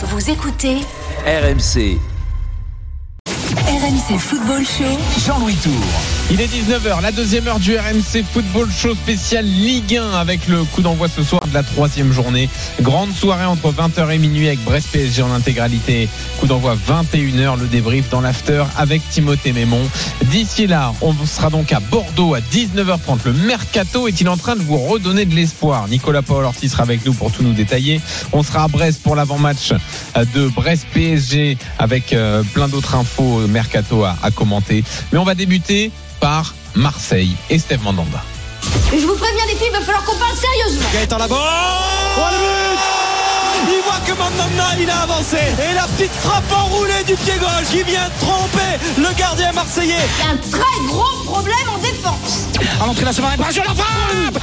Vous écoutez RMC, RMC Football Show. Jean-Louis Tour. Il est 19h, la deuxième heure du RMC Football Show spécial Ligue 1 avec le coup d'envoi ce soir de la troisième journée. Grande soirée entre 20h et minuit avec Brest PSG en intégralité. Coup d'envoi 21h, le débrief dans l'after avec Timothée Mémon. D'ici là, on sera donc à Bordeaux à 19h30. Le Mercato est-il en train de vous redonner de l'espoir? Nicolas Paul Ortiz sera avec nous pour tout nous détailler. On sera à Brest pour l'avant-match de Brest PSG avec euh, plein d'autres infos euh, Mercato à commenter. Mais on va débuter par Marseille et Steve Mandanda. Et je vous préviens les filles, il va falloir qu'on parle sérieusement. Gaëtan Laborde Oh le but Il voit que Mandanda il a avancé et la petite frappe enroulée du pied gauche qui vient tromper le gardien marseillais. Il y a un très gros problème en défense. À l'entrée de la seconde réparation, la frappe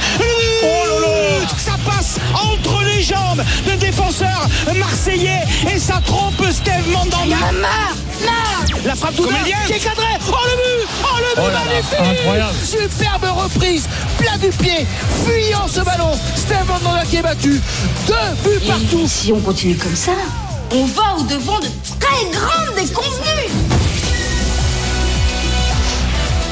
Oh là là Ça passe entre les jambes de défenseur marseillais et ça trompe Steve Mandanda. La frappe tout qui est cadrée Oh le but Oh le but Oh là là, magnifique incroyable. Superbe reprise, plat du pied, fuyant ce ballon. Steve Mandanda qui est battu. Deux buts partout. Si on continue comme ça, on va au devant de très grandes déconvenues.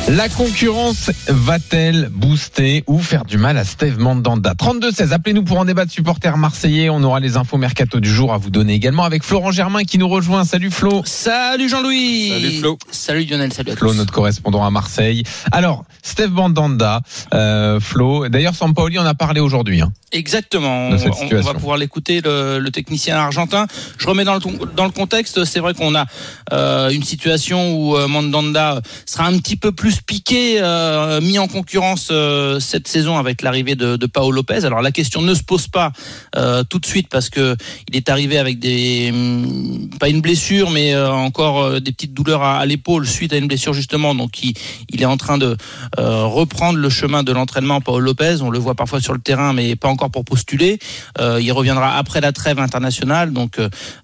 La concurrence va-t-elle booster ou faire du mal à Steve Mandanda? 32-16, appelez-nous pour en débattre supporter marseillais. On aura les infos mercato du jour à vous donner également avec Florent Germain qui nous rejoint. Salut Flo. Salut Jean-Louis. Salut Flo. Salut Lionel, salut à Flo, tous. notre correspondant à Marseille. Alors, Steve Mandanda, euh, Flo. D'ailleurs, Sampaoli en a parlé aujourd'hui. hein. Exactement. De On, cette on- on situation. va pouvoir l'écouter, le, le technicien argentin. Je remets dans le, dans le contexte. C'est vrai qu'on a euh, une situation où euh, Mandanda sera un petit peu plus piqué, euh, mis en concurrence euh, cette saison avec l'arrivée de, Paolo Lopez. Alors la question ne se pose pas euh, tout de suite parce que il est arrivé avec des hum, pas une blessure, mais encore des petites douleurs à, l'épaule suite à une blessure justement. Donc il, il est en train de reprendre le chemin de l'entraînement. Paul Lopez, on le voit parfois sur le terrain, mais pas encore pour postuler. Il reviendra après la trêve internationale, donc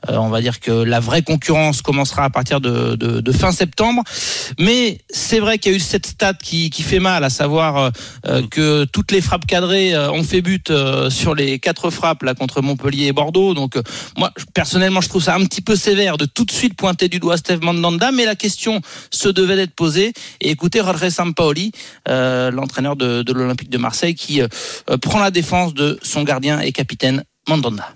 on va dire que la vraie concurrence commencera à partir de- de fin septembre. Mais c'est vrai qu'il y a eu cette stat qui, qui fait mal, à savoir euh, euh, que toutes les frappes cadrées euh, ont fait but euh, sur les quatre frappes là contre Montpellier et Bordeaux. Donc euh, moi personnellement, je trouve ça un petit peu sévère de tout de suite pointer du doigt Steve Mandanda, mais la question se devait d'être posée. Et écoutez Jorge Sampaoli, euh, l'entraîneur de, de l'Olympique de Marseille, qui prend la défense de son gardien et capitaine Mandanda.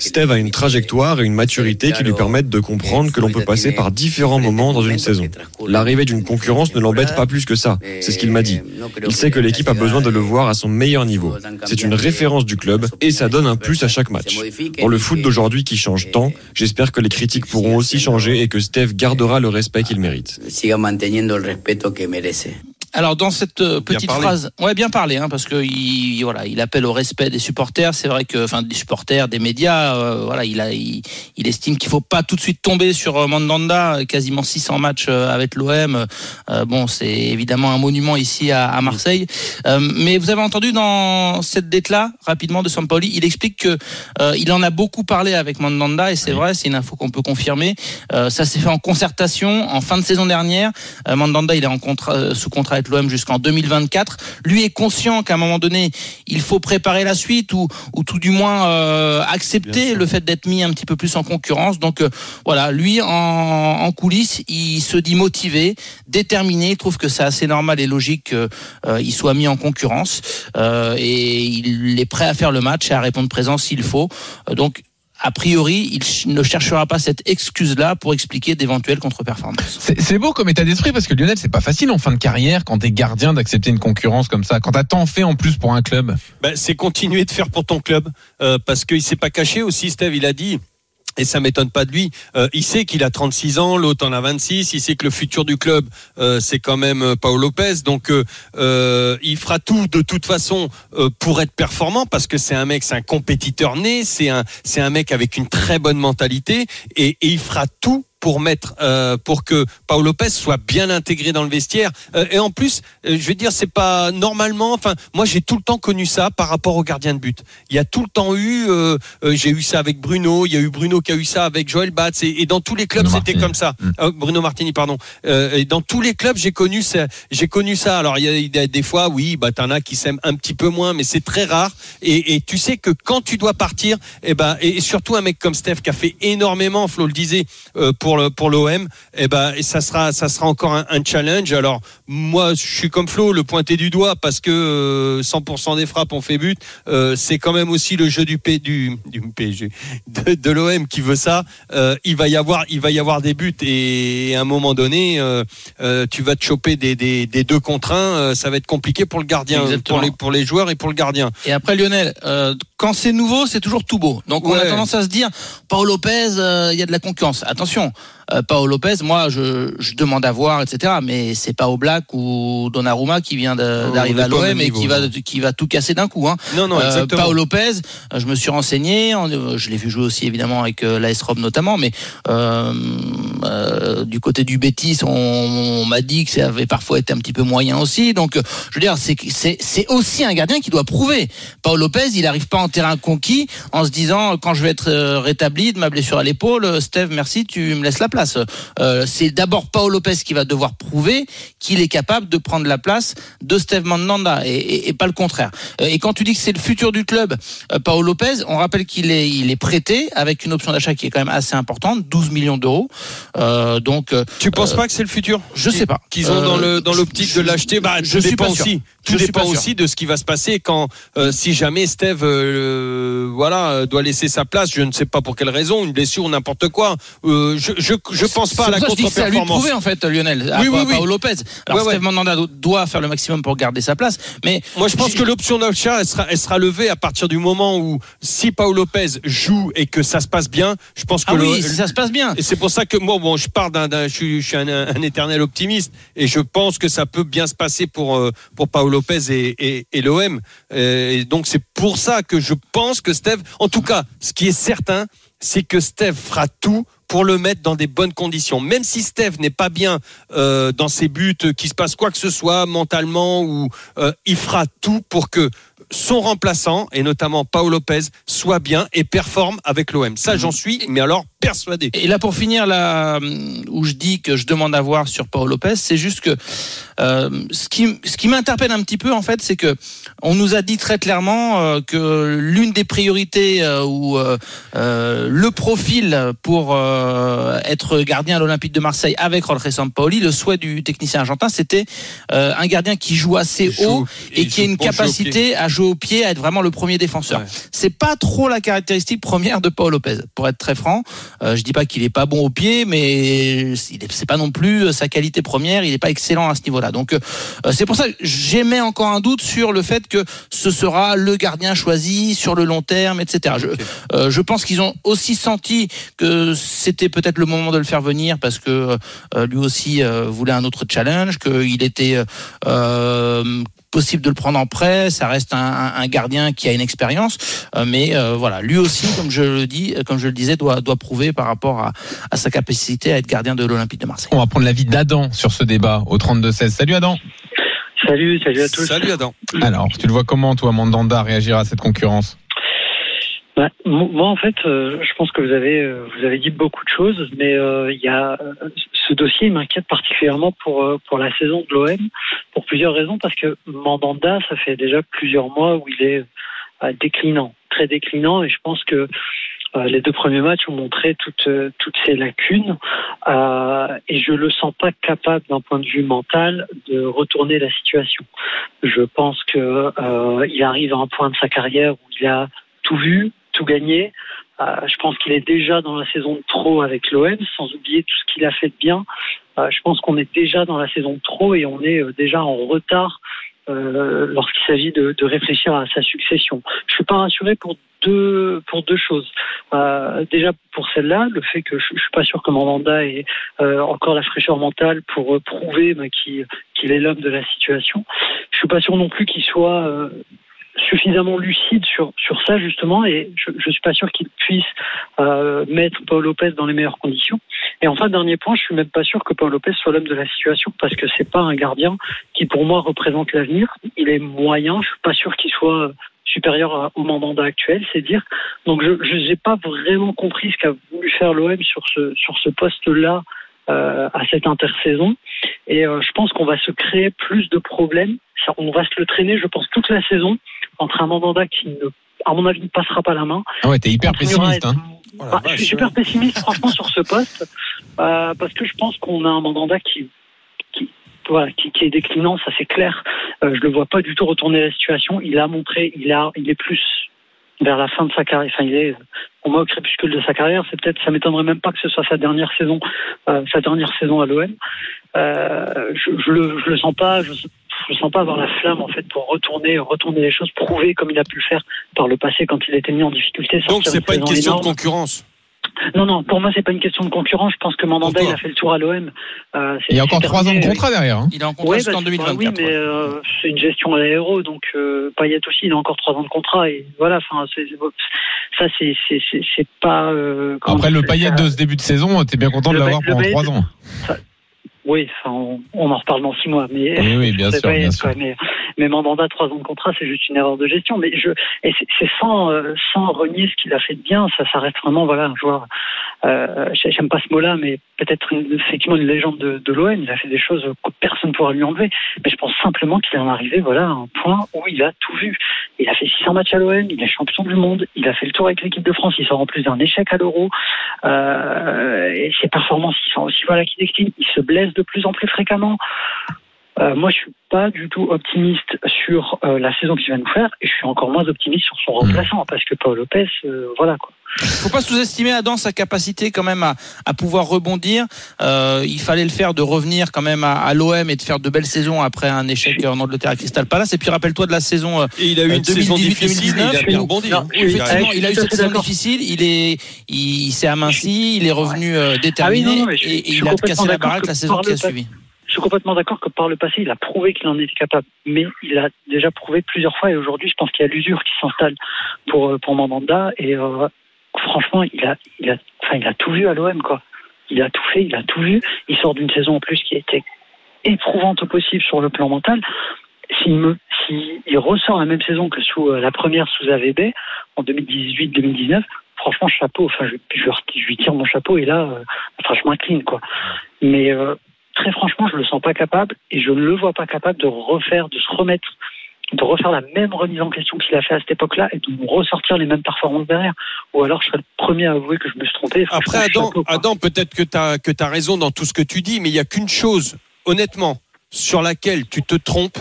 Steve a une trajectoire et une maturité qui lui permettent de comprendre que l'on peut passer par différents moments dans une saison. L'arrivée d'une concurrence ne l'embête pas plus que ça, c'est ce qu'il m'a dit. Il sait que l'équipe a besoin de le voir à son meilleur niveau. C'est une référence du club et ça donne un plus à chaque match. Pour le foot d'aujourd'hui qui change tant, j'espère que les critiques pourront aussi changer et que Steve gardera le respect qu'il mérite. Alors dans cette euh, Bien petite phrase, ouais bien parlé, hein, parce que il, voilà, il appelle au respect des supporters. C'est vrai que, enfin, des supporters, des médias, euh, voilà, il a, il, il estime qu'il faut pas tout de suite tomber sur euh, Mandanda, quasiment 600 matchs euh, avec l'OM. Euh, bon, c'est évidemment un monument ici à, à Marseille. Euh, mais vous avez entendu dans cette dette-là, rapidement de Sampaoli, il explique que euh, il en a beaucoup parlé avec Mandanda et c'est vrai, c'est une info qu'on peut confirmer. Euh, ça s'est fait en concertation en fin de saison dernière. Euh, Mandanda, il est en contrat, euh, sous contrat avec l'OM jusqu'en 2024. Lui est conscient qu'à un moment donné, il faut préparer la suite ou, ou tout du moins euh, accepter le fait d'être mis un petit peu plus en concurrence. Donc euh, voilà, lui en, en coulisses, il se dit motivé, déterminé. Il trouve que c'est assez normal et logique qu'il soit mis en concurrence Euh, et il est prêt à faire le match et à répondre présent s'il faut. Euh, donc a priori, il ne cherchera pas cette excuse-là pour expliquer d'éventuelles contre-performances. C'est c'est beau comme état d'esprit parce que Lionel, c'est pas facile en fin de carrière quand t'es gardien d'accepter une concurrence comme ça. Quand t'as tant fait en plus pour un club. Ben, c'est continuer de faire pour ton club euh, parce qu'il s'est pas caché aussi Steve il a dit et ça m'étonne pas de lui. Euh, il sait qu'il a 36 ans, l'autre en a 26. Il sait que le futur du club, euh, c'est quand même euh, Paolo Lopez. Donc, il fera tout de toute façon pour être performant parce que c'est un mec, c'est un compétiteur né. C'est un, c'est un mec avec une très bonne mentalité et il fera tout pour mettre, euh, pour que Paul Lopez soit bien intégré dans le vestiaire. Euh, et en plus, euh, je vais dire, c'est pas normalement. Enfin, moi, j'ai tout le temps connu ça par rapport au gardien de but. Il y a tout le temps eu. j'ai eu ça avec Bruno. Il y a eu Bruno qui a eu ça avec Joël Batz. Et, dans tous les clubs, c'était comme ça. Mm. Bruno Martini, pardon. et dans tous les clubs, j'ai connu ça. J'ai connu ça. Alors, il y a des fois, oui, bah, t'en as qui s'aiment un petit peu moins, mais c'est très rare. Et, et, tu sais que quand tu dois partir, et eh ben, et surtout un mec comme Steph qui a fait énormément, Flo le disait, pour pour le pour l'OM, eh ben et ça sera ça sera encore un, challenge. Alors moi je suis comme Flo, le pointer du doigt parce que 100% euh, des frappes ont fait but. Euh, c'est quand même aussi le jeu du P, du, du PSG de, l'OM qui veut ça. Euh, il va y avoir il va y avoir des buts et, à un moment donné tu vas te choper des, des, des deux contre un. ça va être compliqué pour le gardien, pour les pour les joueurs et pour le gardien. Et après Lionel, quand c'est nouveau, c'est toujours tout beau. Donc on a tendance à se dire, Paul Lopez, il y a de la concurrence. Attention, euh, Paolo Lopez, moi, je, je, demande à voir, etc. Mais c'est pas au Black ou Donnarumma qui vient d'arriver à l'OM et qui va qui va tout casser d'un coup. Hein. Non, non, euh, exactement. Paolo Lopez, je me suis renseigné, je l'ai vu jouer aussi évidemment avec euh, l'AS Rome notamment, mais euh, euh, du côté du Betis, on, on m'a dit que ça avait parfois été un petit peu moyen aussi. Donc, je veux dire, c'est c'est aussi un gardien qui doit prouver. Paolo Lopez, il n'arrive pas en terrain conquis en se disant quand je vais être rétabli de ma blessure à l'épaule, Steve, merci, tu me laisses la place. Euh, c'est d'abord Paolo Lopez qui va devoir prouver qu'il est capable de prendre la place de Steve Mandanda et, pas le contraire. Euh, et quand tu dis que c'est le futur du club, euh, Paolo Lopez, on rappelle qu'il est, il est prêté avec une option d'achat qui est quand même assez importante, 12 millions d'euros. donc, tu penses pas que c'est le futur? Je sais pas. Qu'ils ont dans le dans l'optique de l'acheter? Bah, je sais pas aussi. Tout dépend aussi de ce qui va se passer quand, si jamais Steve, voilà, doit laisser sa place. Je ne sais pas pour quelle raison, une blessure, n'importe quoi. je, je, je pense pas à la contre-performance. C'est à lui de prouver en fait, Lionel. Oui, oui, oui. Paolo Lopez. Alors ouais, Steve Mandanda doit faire le maximum pour garder sa place, mais moi je pense que l'option d'achat elle sera, elle sera levée à partir du moment où si Paolo Lopez joue et que ça se passe bien, je pense que ah oui, ça se passe bien. Et c'est pour ça que moi, bon, je pars d'un, je suis, je suis un, un, éternel optimiste et je pense que ça peut bien se passer pour euh, pour Paolo Lopez et, et, et l'OM. Euh, et donc c'est pour ça que je pense que Steve, en tout cas, ce qui est certain, c'est que Steve fera tout pour le mettre dans des bonnes conditions. Même si Steve n'est pas bien euh, dans ses buts, qu'il se passe quoi que ce soit mentalement, ou euh, il fera tout pour que son remplaçant, et notamment Paolo Lopez, soit bien et performe avec l'OM. Ça, j'en suis, mais alors persuadé. Et là, pour finir, là où je dis que je demande à voir sur Paolo Lopez, c'est juste que euh, ce qui, ce qui m'interpelle un petit peu, en fait, c'est que on nous a dit très clairement euh, que l'une des priorités euh, ou euh, le profil pour être gardien à l'Olympique de Marseille avec Jorge Sampaoli, le souhait du technicien argentin, c'était un gardien qui joue assez haut et, qui a une capacité à jouer au pied, à être vraiment le premier défenseur. C'est pas trop la caractéristique première de Paul Lopez, pour être très franc. Euh, je dis pas qu'il est pas bon au pied, mais c'est pas non plus sa qualité première. Il n'est pas excellent à ce niveau-là. Donc euh, c'est pour ça que j'émets encore un doute sur le fait que ce sera le gardien choisi sur le long terme, etc. Je, euh, je pense qu'ils ont aussi senti que c'était peut-être le moment de le faire venir parce que lui aussi voulait un autre challenge, qu'il était possible de le prendre en prêt. Ça reste un, un gardien qui a une expérience, euh, mais euh, voilà, lui aussi, comme je le dis, comme je le disais, doit doit prouver par rapport à, à sa capacité à être gardien de l'Olympique de Marseille. On va prendre l'avis d'Adam sur ce débat au 32-16. Salut Adam. Salut, salut à tous. Salut Adam. Alors, tu le vois comment, toi, Mandanda, réagir à cette concurrence bah, moi, en fait, euh, je pense que vous avez vous avez dit beaucoup de choses, mais il y a ce dossier m'inquiète particulièrement pour, euh, pour la saison de l'OM, pour plusieurs raisons, parce que Mandanda, ça fait déjà plusieurs mois où il est euh, déclinant, très déclinant, et je pense que euh, les deux premiers matchs ont montré toutes, toutes ces lacunes, et je le sens pas capable d'un point de vue mental de retourner la situation. Je pense que il arrive à un point de sa carrière où il a tout vu, tout gagné, euh, je pense qu'il est déjà dans la saison de trop avec l'OM, sans oublier tout ce qu'il a fait de bien. Euh, je pense qu'on est déjà dans la saison de trop et on est euh, déjà en retard lorsqu'il s'agit de, réfléchir à sa succession. Je suis pas rassuré pour deux pour deux choses. déjà pour celle-là, le fait que je, je suis pas sûr que Mandanda ait encore la fraîcheur mentale pour prouver bah, qu'il est l'homme de la situation. Je suis pas sûr non plus qu'il soit suffisamment lucide sur sur ça justement et je, je suis pas sûr qu'il puisse euh, mettre Paul Lopez dans les meilleures conditions. Et enfin dernier point, je suis même pas sûr que Paul Lopez soit l'homme de la situation parce que c'est pas un gardien qui pour moi représente l'avenir. Il est moyen, je suis pas sûr qu'il soit supérieur au mandat actuel, c'est dire. Donc je n'ai pas vraiment compris ce qu'a voulu faire l'OM sur ce sur ce poste-là euh, à cette intersaison. Et euh, je pense qu'on va se créer plus de problèmes. On va se le traîner, je pense, toute la saison entre un mandanda qui, ne, à mon avis, ne passera pas la main. Ah ouais, t'es hyper pessimiste. Hein. Bah, je suis super pessimiste, franchement, sur ce poste, euh, parce que je pense qu'on a un mandanda qui, qui, voilà, qui, qui est déclinant, ça c'est clair. Euh, je le vois pas du tout retourner la situation. Il a montré, il a, il est plus vers la fin de sa carrière. Enfin, il est au moins au crépuscule de sa carrière. C'est peut-être, ça m'étonnerait même pas que ce soit sa dernière saison, euh, sa dernière saison à l'OM. Euh, je, je, le, je le sens pas. Je, je sens pas avoir la flamme en fait pour retourner, retourner les choses, prouver comme il a pu le faire par le passé quand il était mis en difficulté. Donc c'est pas une question énorme. de concurrence. Non, non, pour moi, c'est pas une question de concurrence. Je pense que Mandanda, il a fait le tour à l'OM. Euh, il y a encore trois ans de contrat derrière. Hein. Il est en contrat jusqu'en bah, 2024. oui, mais euh, c'est une gestion à l'aéro, donc euh, Payet aussi, il a encore trois ans de contrat. Et voilà, enfin, ça, c'est pas. Euh, Après le Payet de ce début de saison, t'es bien content de l'avoir pendant trois ans. Ça, oui, on, on, en reparle dans six mois, mais oui, oui bien sûr, pas, bien sûr. Mais, mais Mandanda, trois ans de contrat, c'est juste une erreur de gestion. Mais je, et c'est sans, euh, sans renier ce qu'il a fait de bien. Ça, ça reste vraiment, voilà, un joueur. Euh, J'aime pas ce mot-là, mais peut-être effectivement une légende de, de l'OM. Il a fait des choses que personne ne pourra lui enlever. Mais je pense simplement qu'il est en arrivé, voilà, à un point où il a tout vu. Il a fait 600 matchs à l'OM, il est champion du monde, il a fait le tour avec l'équipe de France, il sort en plus d'un échec à l'Euro. Euh, et ses performances, ils sont aussi voilà qui déclinent. Il se blesse de plus en plus fréquemment. Euh, moi, je suis pas du tout optimiste sur euh, la saison qu'il va nous faire, et je suis encore moins optimiste sur son remplaçant, parce que Paul Lopez, euh, voilà quoi. Faut pas sous-estimer Adam sa capacité quand même à, à pouvoir rebondir. Euh, il fallait le faire de revenir quand même à, à l'OM et de faire de belles saisons après un échec en Angleterre à Crystal Palace. Et puis rappelle-toi de la saison. Et il a eu une 2018, saison difficile. 2019, il a bien rebondi. Non, oui, effectivement, il a eu cette saison difficile. Il est, il, s'est aminci. Il est revenu déterminé ah oui, non, non, je, et, et il a cassé la baraque la saison qui a suivi. Je suis complètement d'accord que par le passé, il a prouvé qu'il en était capable. Mais il a déjà prouvé plusieurs fois. Et aujourd'hui, je pense qu'il y a l'usure qui s'installe pour, pour Mandanda. Et euh, franchement, il a, il, a, enfin, il a tout vu à l'OM. quoi. Il a tout fait, il a tout vu. Il sort d'une saison en plus qui était éprouvante au possible sur le plan mental. S'il me, s'il il ressort la même saison que sous euh, la première sous AVB en 2018-2019, franchement chapeau. Enfin, je, je, je, lui tire mon chapeau et là, euh, franchement clean quoi. Mais euh, très franchement, je le sens pas capable et je ne le vois pas capable de refaire, de se remettre, de refaire la même remise en question qu'il a fait à cette époque-là et de ressortir les mêmes performances derrière. Ou alors, je serais le premier à avouer que je me suis trompé. Après, Adam, Adam peut-être que tu as, que as raison dans tout ce que tu dis, mais il n'y a qu'une chose, honnêtement, sur laquelle tu te trompes,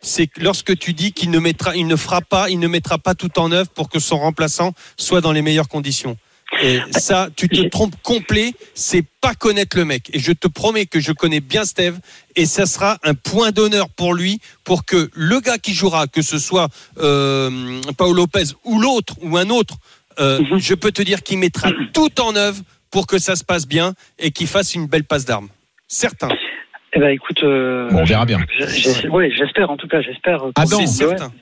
c'est lorsque tu dis qu'il ne mettra, il ne fera pas, il ne mettra pas tout en œuvre pour que son remplaçant soit dans les meilleures conditions. Et ça, tu te trompes complet, c'est pas connaître le mec. Et je te promets que je connais bien Steve, et ça sera un point d'honneur pour lui, pour que le gars qui jouera, que ce soit euh, Paolo Lopez ou l'autre, ou un autre, euh, mm -hmm. je peux te dire qu'il mettra tout en œuvre pour que ça se passe bien et qu'il fasse une belle passe d'armes. Certain. Eh ben écoute, euh, bon, on verra bien. Oui, j'espère en tout cas, j'espère. Adam,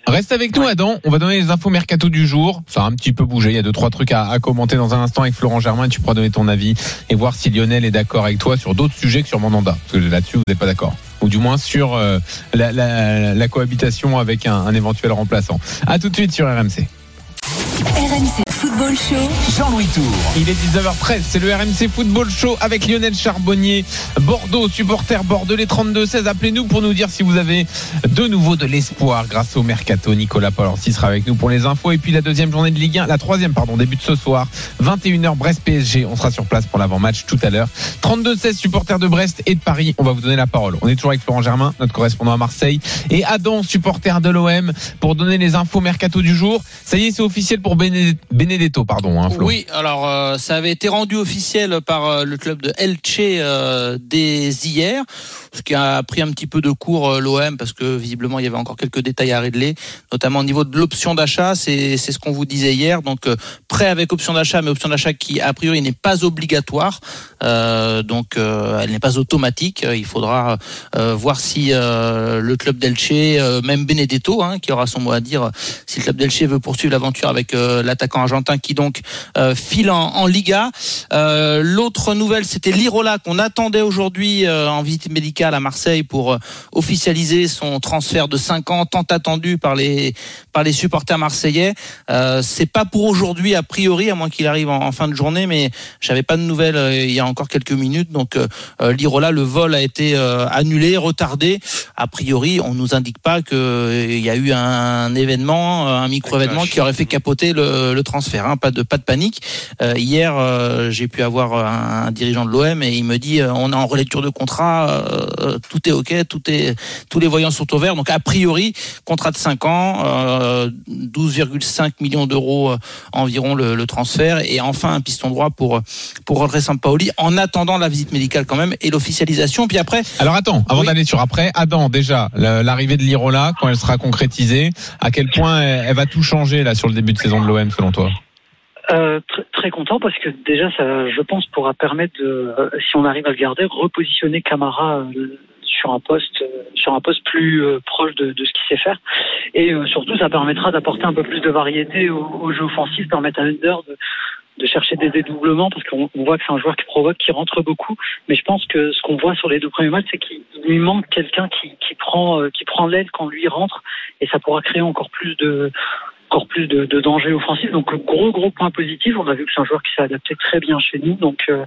reste avec nous, Adam. On va donner les infos mercato du jour. Ça a un petit peu bougé. Il y a deux trois trucs à, à commenter dans un instant avec Florent Germain. Tu pourras donner ton avis et voir si Lionel est d'accord avec toi sur d'autres sujets que sur Mandanda. Parce que là-dessus, vous n'êtes pas d'accord. Ou du moins sur euh, la, la, la, cohabitation avec un, un éventuel remplaçant. À tout de suite sur RMC. RMC Football Show, Jean-Louis Tour. Il est 19h13, c'est le RMC Football Show avec Lionel Charbonnier, Bordeaux, supporter bordelais 32-16. Appelez-nous pour nous dire si vous avez de nouveau de l'espoir grâce au Mercato. Nicolas Paul sera avec nous pour les infos. Et puis la deuxième journée de Ligue 1, la troisième, pardon, début de ce soir, 21h Brest-PSG. On sera sur place pour l'avant-match tout à l'heure. 32-16, supporter de Brest et de Paris. On va vous donner la parole. On est toujours avec Florent Germain, notre correspondant à Marseille, et Adam, supporter de l'OM, pour donner les infos Mercato du jour. Ça y est, c'est officiel pour Benedetto pardon. Hein, Flo. Oui, alors euh, ça avait été rendu officiel par euh, le club de Elche euh, dès hier, ce qui a pris un petit peu de cours l'OM parce que visiblement il y avait encore quelques détails à régler, notamment au niveau de l'option d'achat. C'est ce qu'on vous disait hier. Donc prêt avec option d'achat, mais option d'achat qui a priori n'est pas obligatoire. Donc elle n'est pas automatique. Il faudra voir si le club d'Elche, même Benedetto, hein, qui aura son mot à dire, si le club d'Elche veut poursuivre l'aventure avec euh, l'attaquant argentin qui donc euh, file en, en Liga. Euh, L'autre nouvelle, c'était Lirola qu'on attendait aujourd'hui en visite médicale à Marseille pour officialiser son transfert de 5 ans tant attendu par les par les supporters marseillais. C'est pas pour aujourd'hui a priori, à moins qu'il arrive en, en fin de journée, mais j'avais pas de nouvelles il y a encore quelques minutes. Donc Lirola, le vol a été annulé, retardé. A priori, on nous indique pas qu'il y a eu un événement, un micro-événement qui aurait fait capoter le, le transfert. hein. Pas de pas de panique. Euh, hier, euh, j'ai pu avoir un, un dirigeant de l'OM et il me dit euh, on est en relecture de contrat, euh, tout est ok, tout est tous les voyants sont au vert. Donc a priori, contrat de 5 ans, euh, 12,5 millions d'euros euh, environ le, le transfert et enfin un piston droit pour pour Rodré Sampaoli en attendant la visite médicale quand même et l'officialisation. Puis après, Alors attends, avant Oui. d'aller sur après, Adam, déjà, la- l'arrivée de l'Irola, quand elle sera concrétisée, à quel point elle, elle va tout changer là sur le début de saison de l'OM selon toi Euh, très, content parce que déjà, ça, je pense, pourra permettre de, euh, si on arrive à le garder, repositionner Camara euh, sur un poste, sur un poste plus proche de, ce qu'il sait faire. Et surtout, ça permettra d'apporter un peu plus de variété au, jeu offensif, permettre à Under de, de chercher des dédoublements parce qu'on on voit que c'est un joueur qui provoque, qui rentre beaucoup. Mais je pense que ce qu'on voit sur les deux premiers matchs, c'est qu'il lui manque quelqu'un qui, qui prend, qui prend l'aile quand lui rentre, et ça pourra créer encore plus de encore plus de, de danger offensif. Donc gros gros point positif. On a vu que c'est un joueur qui s'est adapté très bien chez nous. Donc, euh,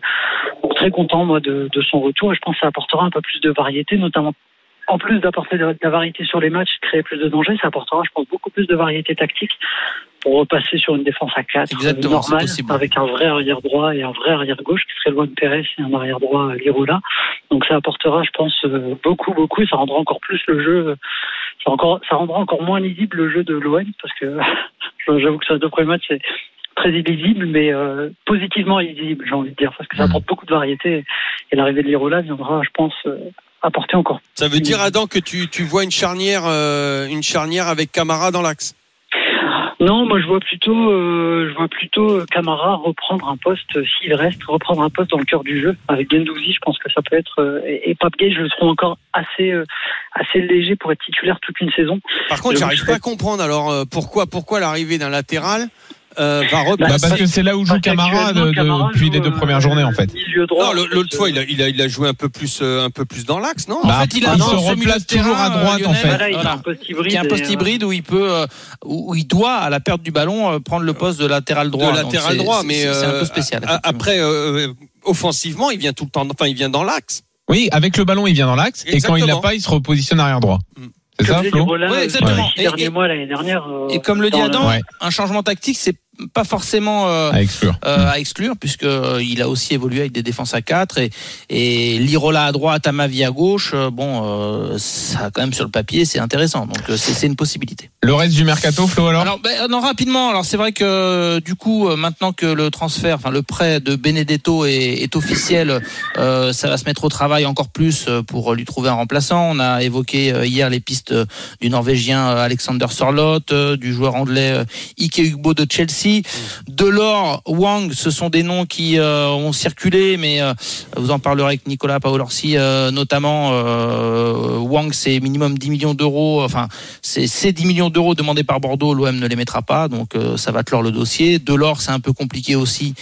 très content moi de, son retour et je pense que ça apportera un peu plus de variété, notamment en plus d'apporter de, de la variété sur les matchs, créer plus de danger, ça apportera je pense beaucoup plus de variété tactique pour repasser sur une défense à 4 Exactement, c'est normale avec un vrai arrière droit et un vrai arrière gauche qui serait Luan Pérez et un arrière droit euh, Lirola. Donc ça apportera je pense euh, beaucoup beaucoup et ça rendra encore plus le jeu euh, ça, encore, ça rendra encore moins lisible le jeu de l'OM parce que j'avoue que sur les deux premiers matchs c'est très illisible mais euh, positivement illisible j'ai envie de dire parce que ça Mhm. apporte beaucoup de variété et l'arrivée de Lirola viendra je pense euh, apporter encore Ça veut dire Adam que tu, tu vois une charnière euh, une charnière avec Camara dans l'axe? Non, moi je vois plutôt, euh, je vois plutôt euh, Camara reprendre un poste euh, s'il reste, reprendre un poste dans le cœur du jeu avec Gendouzi. Je pense que ça peut être euh, et, et Pape Gay, je le trouve encore assez, euh, assez léger pour être titulaire toute une saison. Par contre, Je j'arrive pas à comprendre alors euh, pourquoi pourquoi l'arrivée d'un latéral euh, va Bah, Bah, repasser. Parce que c'est là où joue Camara de- de- depuis les deux euh, premières journées en fait. Non, l'autre fois, il a, il, a, il a joué un peu plus, euh, un peu plus dans l'axe, non? Bah, en fait, il a il se replace toujours à droite, en fait. Voilà, il a un poste hybride. un poste hybride où il peut, où il doit à la perte du ballon prendre le poste de latéral droit. de latéral droit, mais c'est un peu spécial. Après, euh, offensivement, il vient tout le temps, enfin, il vient dans l'axe. Oui, avec le ballon, il vient dans l'axe et quand il l'a pas, il se repositionne arrière droit. Mm. C'est ça, Flo? Exactement. Et- derniers et- mois l'année dernière. euh, Et comme le dit Adam, Ouais. un changement tactique, c'est pas forcément euh, À exclure. euh, à exclure puisque euh, il a aussi évolué avec des défenses à 4 et, et Lirola à droite, Amavi à gauche. euh, bon, euh, ça quand même sur le papier, c'est intéressant. Donc c'est une possibilité. Le reste du mercato, Flo alors, Alors, ben, non, rapidement. Alors, c'est vrai que du coup, maintenant que le transfert, enfin le prêt de Benedetto est, est officiel, ça va se mettre au travail encore plus pour lui trouver un remplaçant. On a évoqué hier les pistes du Norvégien Alexander Sorloth, euh, du joueur anglais Ike Ugbo de Chelsea, Delors, Wang. Ce sont des noms qui euh, ont circulé, mais euh, vous en parlerez avec Nicolas Paolorsi, euh, notamment. Euh, Wang, c'est minimum 10 millions d'euros. Enfin, c'est ces 10 millions d'euros demandés par Bordeaux, l'OM ne les mettra pas, donc ça va clore le dossier. Delors, c'est un peu compliqué aussi,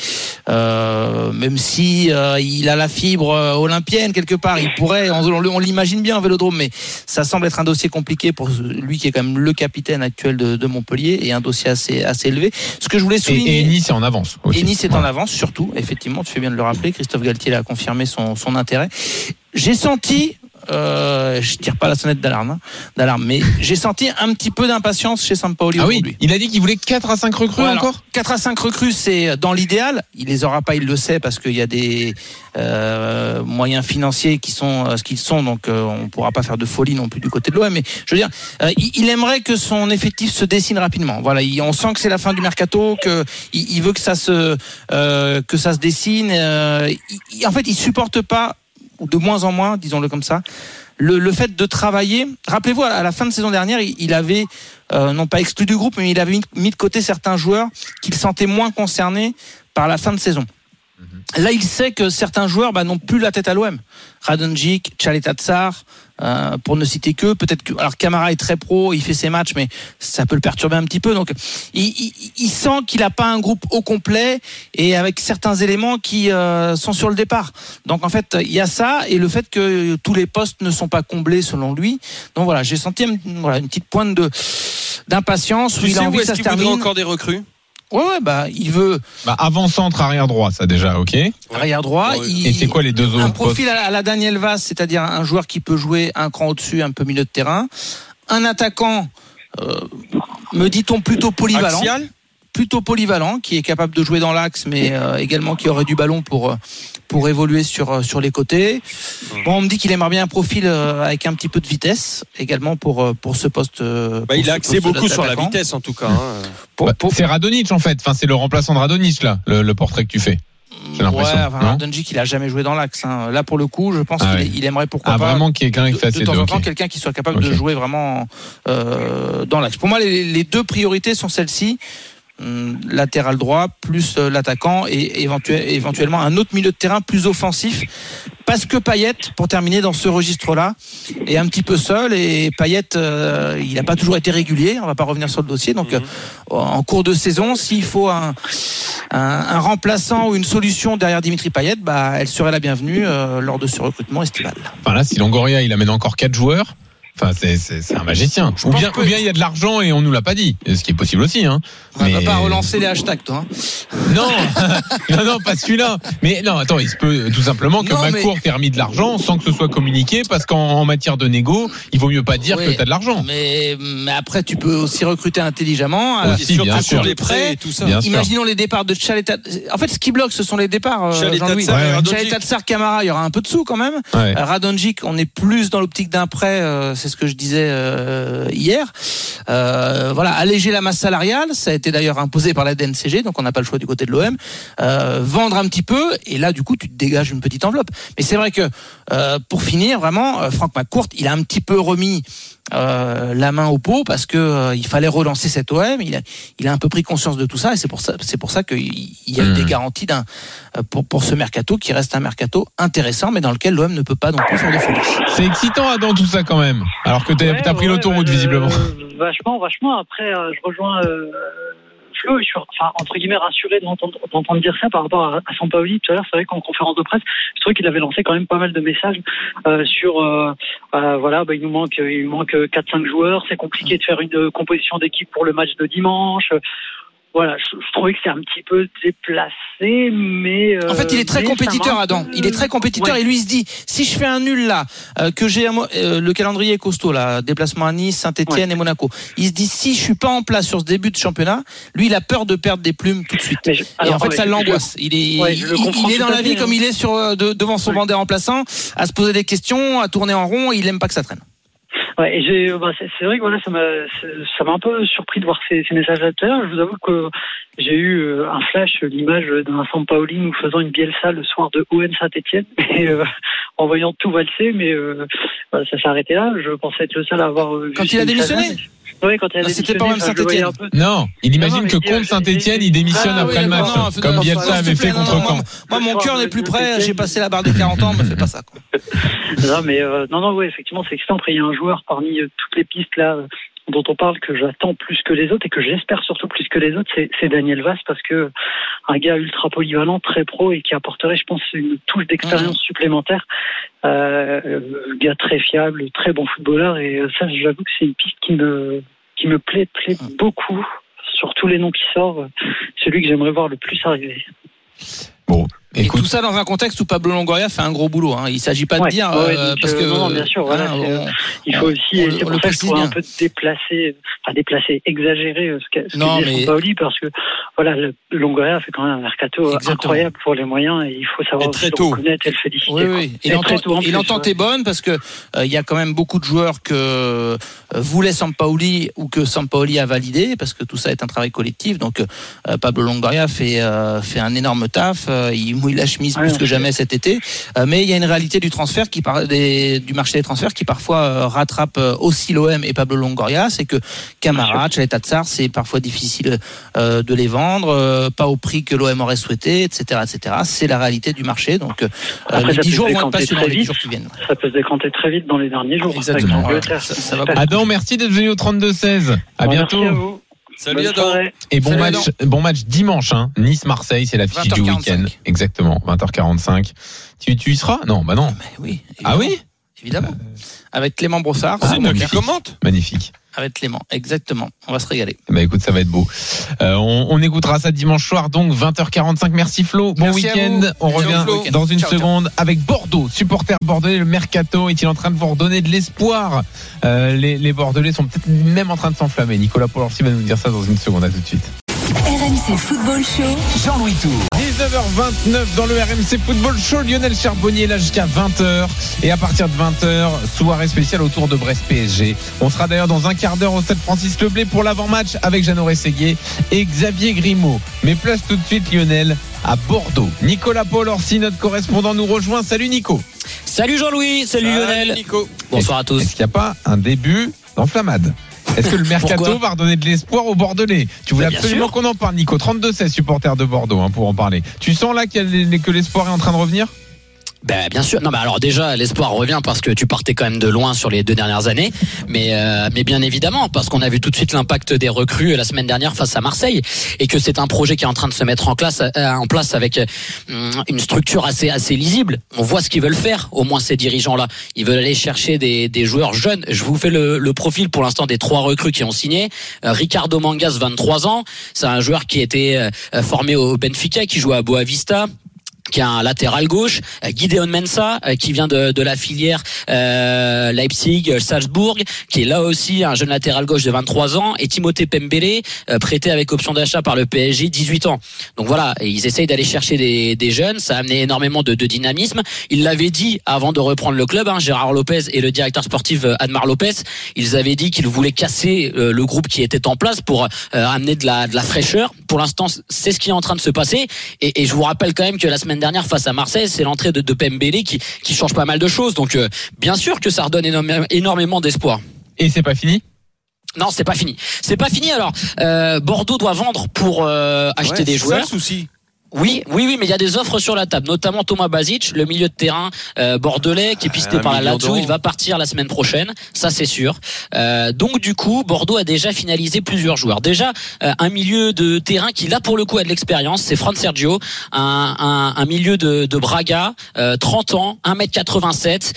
même si il a la fibre olympienne quelque part, il pourrait, on, l'imagine bien, un Vélodrome, mais ça semble être un dossier compliqué pour lui qui est quand même le capitaine actuel de, Montpellier et un dossier assez élevé. Que je voulais souligner. et, et Nice est en avance. Aussi. Et Nice est en avance, surtout, effectivement, tu fais bien de le rappeler. Christophe Galtier a confirmé son, son intérêt. J'ai senti, euh, je tire pas la sonnette d'alarme, hein, d'alarme, mais j'ai senti un petit peu d'impatience chez Sampaoli Ah oui, aujourd'hui. il a dit qu'il voulait 4 à 5 recrues Ouais, alors, encore 4 à 5 recrues, c'est dans l'idéal. Il les aura pas, il le sait, parce qu'il y a des euh, moyens financiers qui sont euh, ce qu'ils sont, donc euh, on pourra pas faire de folie non plus du côté de l'OM. Mais je veux dire, il, il aimerait que son effectif se dessine rapidement. Voilà, il- on sent que c'est la fin du mercato, que il, il veut que ça se que ça se dessine. en fait, il supporte pas, de moins en moins, disons-le comme ça. Le, fait de travailler, rappelez-vous, à la fin de saison dernière, il, avait, euh, non pas exclu du groupe, mais il avait mis de côté certains joueurs qu'il sentait moins concernés par la fin de saison. Là, il sait que certains joueurs bah, n'ont plus la tête à l'OM. Radonjic, Chaleta Tsar, euh, pour ne citer que. Peut-être que. Alors, Camara est très pro, il fait ses matchs, mais ça peut le perturber un petit peu. Donc, il, il- il sent qu'il n'a pas un groupe au complet et avec certains éléments qui euh, sont sur le départ. Donc, en fait, il y a ça et le fait que tous les postes ne sont pas comblés selon lui. Donc, voilà, j'ai senti voilà, une petite pointe de d'impatience où il a envie que est-ce ça se termine. encore des recrues? Ouais, ouais, bah, il veut bah, Avant-centre, arrière-droit, ça déjà, ok. Et arrière droit. il- c'est quoi les deux un autres postes profil à la- à la Daniel Vaz, c'est-à-dire un joueur qui peut jouer un cran au-dessus, un peu milieu de terrain. Un attaquant, euh, me dit-on plutôt polyvalent, Axial plutôt polyvalent, qui est capable de jouer dans l'axe, mais euh, également qui aurait du ballon pour euh, pour évoluer sur euh, sur les côtés. Bon, on me dit qu'il aimerait bien un profil euh, avec un petit peu de vitesse, également pour pour ce poste. Bah, pour il a axé beaucoup sur la vitesse en tout cas. hein. Pour- Bah, pour- C'est Radonic en fait, enfin, c'est le remplaçant de Radonic là, le, le portrait que tu fais. J'ai l'impression, Ouais, enfin, non Radonjic, il a jamais joué dans l'axe. hein. Là, pour le coup, je pense Ah qu'il aimerait pourquoi Ah, pas vraiment quelqu'un qui de, fasse de les temps en temps quelqu'un qui soit capable de jouer vraiment euh, dans l'axe. Pour moi, les, les deux priorités sont celles-ci. Hum, latéral droit plus euh, l'attaquant et éventuel- éventuellement un autre milieu de terrain plus offensif. Parce que Payet pour terminer dans ce registre là est un petit peu seul et Payet euh, il n'a pas toujours été régulier. On va pas revenir sur le dossier. Donc euh, en cours de saison s'il faut un, un, un remplaçant ou une solution derrière Dimitri Payet bah elle serait la bienvenue euh, lors de ce recrutement estival. Enfin là, si Longoria il amène encore quatre joueurs, enfin c'est un magicien. Ou pense bien que- ou bien il y a de l'argent et on nous l'a pas dit, ce qui est possible aussi. Hein. on Mais- va pas relancer les hashtags toi hein. Non, non, non, pas celui-là. Mais non, attends, il se peut tout simplement que Non, mais- Macourt t'ait remis de l'argent sans que ce soit communiqué, parce qu'en en matière de négo, il vaut mieux pas dire Oui. que t'as de l'argent. Mais, mais après, tu peux aussi recruter intelligemment. Aussi, sur les prêts et tout ça. Bien sûr. Imaginons les départs de Chaleta. En fait, ce qui bloque, ce sont les départs. euh, Chaleta Jean-Louis. Tsar et Radonjic. Chaleta Camara, il y aura un peu de sous quand même. Ouais. Euh, Radonjic, on est plus dans l'optique d'un prêt, euh, c'est ce que je disais euh, hier. Euh, voilà, alléger la masse salariale, ça a été d'ailleurs imposé par la DNCG, donc on n'a pas le choix du côté de l'OM. Euh, vendre un petit peu, et là du coup tu te dégages une petite enveloppe. Mais c'est vrai que pour finir, vraiment, Franck McCourt, il a un petit peu remis euh, la main au pot parce que euh, il fallait relancer cet OM. Il a, il a un peu pris conscience de tout ça et c'est pour ça, c'est pour ça qu'il il y a eu des garanties d'un euh, pour, pour ce mercato qui reste un mercato intéressant, mais dans lequel l'OM ne peut pas non plus faire de folie. C'est excitant Adam tout ça quand même. Alors que t'as Ouais, t'as pris ouais, l'autoroute bah, visiblement. euh, vachement, vachement. Après, euh, je rejoins euh, Je suis, enfin, entre guillemets, rassuré d'entendre dire ça par rapport à, à Sampaoli. Tout à l'heure, c'est vrai qu'en conférence de presse, je trouvais qu'il avait lancé quand même pas mal de messages euh, sur, euh, euh, voilà, bah, il nous manque, il nous manque 4-5 joueurs. C'est compliqué de faire une euh, composition d'équipe pour le match de dimanche. Voilà, je, je trouvais que c'est un petit peu déplacé, mais euh, En fait, il est très compétiteur, Adam. Il est très compétiteur Ouais. et lui il se dit si je fais un nul là, euh, que j'ai euh, le calendrier est costaud là, déplacement à Nice, Saint-Etienne et Monaco. Il se dit si je suis pas en place sur ce début de championnat, lui il a peur de perdre des plumes tout de suite. Et en fait, ouais, ça l'angoisse. Il est, Ouais, il, il dans la vie fait, comme hein. il est sur euh, de- devant son Ouais. banc des remplaçants, à se poser des questions, à tourner en rond. Il aime pas que ça traîne. Ouais, et j'ai, bah, c'est, c'est vrai que voilà, ça m'a, ça m'a un peu surpris de voir ces, ces messages à l'heure. Je vous avoue que j'ai eu euh, un flash, l'image d'un Sampaoli nous faisant une Bielsa le soir de OM Saint-Etienne, et euh, en voyant tout valser, mais euh, ça s'est arrêté là. Je pensais être le seul à avoir euh, vu Quand il a démissionné? Mais- Ouais, quand il a démissionné, c'était pas même peu- Non, il imagine Non, non, que mais contre Saint-Etienne, il démissionne Ah, après oui, le match, comme non, Bielsa avait fait contre Caen. Moi, mon cœur n'est plus prêt. J'ai passé la barre des 40 ans. Me fais pas ça. Quoi. Non, mais euh, non, non, ouais, effectivement, c'est excitant. Après, il y a un joueur parmi euh, toutes les pistes là dont on parle que j'attends plus que les autres et que j'espère surtout plus que les autres, c'est, Daniel Vass parce que un gars ultra polyvalent, très pro et qui apporterait, je pense, une touche d'expérience supplémentaire. Euh, euh, gars très fiable, très bon footballeur et euh, ça, j'avoue que c'est une piste qui me qui me plaît, plaît beaucoup. Sur tous les noms qui sortent, celui que j'aimerais voir le plus arriver. Et tout ça dans un contexte où Pablo Longoria fait un gros boulot. Hein. Il s'agit pas de dire parce que non, bien sûr, voilà, il faut aussi on, pour ça faut un peu déplacer, enfin déplacer, exagérer ce qu'a non, dit mais... Paoli parce que voilà, le Longoria fait quand même un mercato incroyable pour les moyens et il faut savoir très tôt. reconnaître et le féliciter. Oui, oui. Il, entend, il entend est bonne parce que euh, il y a quand même beaucoup de joueurs que euh, voulait Sampaoli ou que Sampaoli a validé parce que tout ça est un travail collectif. Donc euh, Pablo Longoria fait fait un énorme taf. il mouille la chemise plus que jamais cet été. mais il y a une réalité du transfert qui par, des, du marché des transferts qui parfois rattrape aussi l'OM et Pablo Longoria. C'est que Camara, Chaleta Tsar, c'est parfois difficile de les vendre, pas au prix que l'OM aurait souhaité, etc., etc. C'est la réalité du marché. Donc Après, les 10 jours vont être passionnants les jours qui viennent. Ça peut se décanter très vite dans les derniers jours. Exactement. Adam, merci d'être venu au 32-16. À bientôt. Salut Adam. Et bon match, bon match dimanche, hein. Nice-Marseille, c'est la fiche du week-end. Exactement, 20h45. Tu, tu y seras? Non, bah non. Mais oui. Ah oui? Évidemment. Avec Clément Brossard. c'est toi qui commente. Magnifique avec Clément. Exactement. On va se régaler. Bah écoute, ça va être beau. Euh, on, on, écoutera ça dimanche soir, donc 20h45. Merci Flo. Bon week-end. On revient dans une seconde avec Bordeaux. Supporter bordelais, le mercato est-il en train de vous redonner de l'espoir? Euh, les, les, Bordelais sont peut-être même en train de s'enflammer. Nicolas Polorsi va nous dire ça dans une seconde. À tout de suite. RMC Football Show, Jean-Louis Tour. 19h29 dans le RMC Football Show. Lionel Charbonnier là jusqu'à 20h. Et à partir de 20h, soirée spéciale autour de Brest PSG. On sera d'ailleurs dans un quart d'heure au stade Francis Leblé pour l'avant-match avec Jeannot Rességuier et Xavier Grimaud. Mais place tout de suite Lionel à Bordeaux. Nicolas Paul Orsi, notre correspondant, nous rejoint. Salut Nico. Salut Jean-Louis, salut, salut Lionel. Nico. Bonsoir à tous. Est-ce qu'il n'y a pas un début d'enflammade? Est-ce que le mercato va redonner de l'espoir aux Bordelais? Tu voulais bah, absolument qu'on en parle, Nico. 32-16 supporters de Bordeaux hein, pour en parler. Tu sens là que l'espoir est en train de revenir? Ben, bien sûr. Non, mais alors déjà, l'espoir revient parce que tu partais quand même de loin sur les deux dernières années, mais euh, mais bien évidemment parce qu'on a vu tout de suite l'impact des recrues la semaine dernière face à Marseille et que c'est un projet qui est en train de se mettre en place euh, place avec euh, une structure assez assez lisible. On voit ce qu'ils veulent faire. Au moins ces dirigeants là, ils veulent aller chercher des, des joueurs jeunes. Je vous fais le, le profil pour l'instant des trois recrues qui ont signé. Ricardo Mangas, 23 ans, c'est un joueur qui était formé au Benfica, qui joue à Boavista qui a un latéral gauche, euh, Gideon Mensa, euh, qui vient de, de la filière euh, Leipzig, Salzbourg, qui est là aussi un jeune latéral gauche de 23 ans, et Timothée Pembele, prêté avec option d'achat par le PSG, 18 ans. Donc voilà, ils essayent d'aller chercher des, des, jeunes, ça a amené énormément de, de dynamisme. Il l'avait dit avant de reprendre le club, hein, Gérard Lopez et le directeur sportif Admar Lopez, ils avaient dit qu'ils voulaient casser le groupe qui était en place pour amener de la, de la fraîcheur. Pour l'instant, c'est ce qui est en train de se passer, et, et je vous rappelle quand même que la semaine dernière face à Marseille, c'est l'entrée de, de Pembele qui, qui change pas mal de choses. Donc euh, bien sûr que ça redonne énormément d'espoir. Et c'est pas fini? Non, c'est pas fini. C'est pas fini. Alors, euh, Bordeaux doit vendre pour euh, acheter des joueurs. Ça, souci. Oui, oui, oui, mais il y a des offres sur la table, notamment Thomas Basic, le milieu de terrain euh, bordelais, qui est pisté par la Lazio. Il va partir la semaine prochaine, ça c'est sûr. Euh, donc du coup, Bordeaux a déjà finalisé plusieurs joueurs. Déjà euh, un milieu de terrain qui là pour le coup a de l'expérience, c'est Fran Sergio, un, un, un, milieu de, de Braga, 30 ans, 1m87,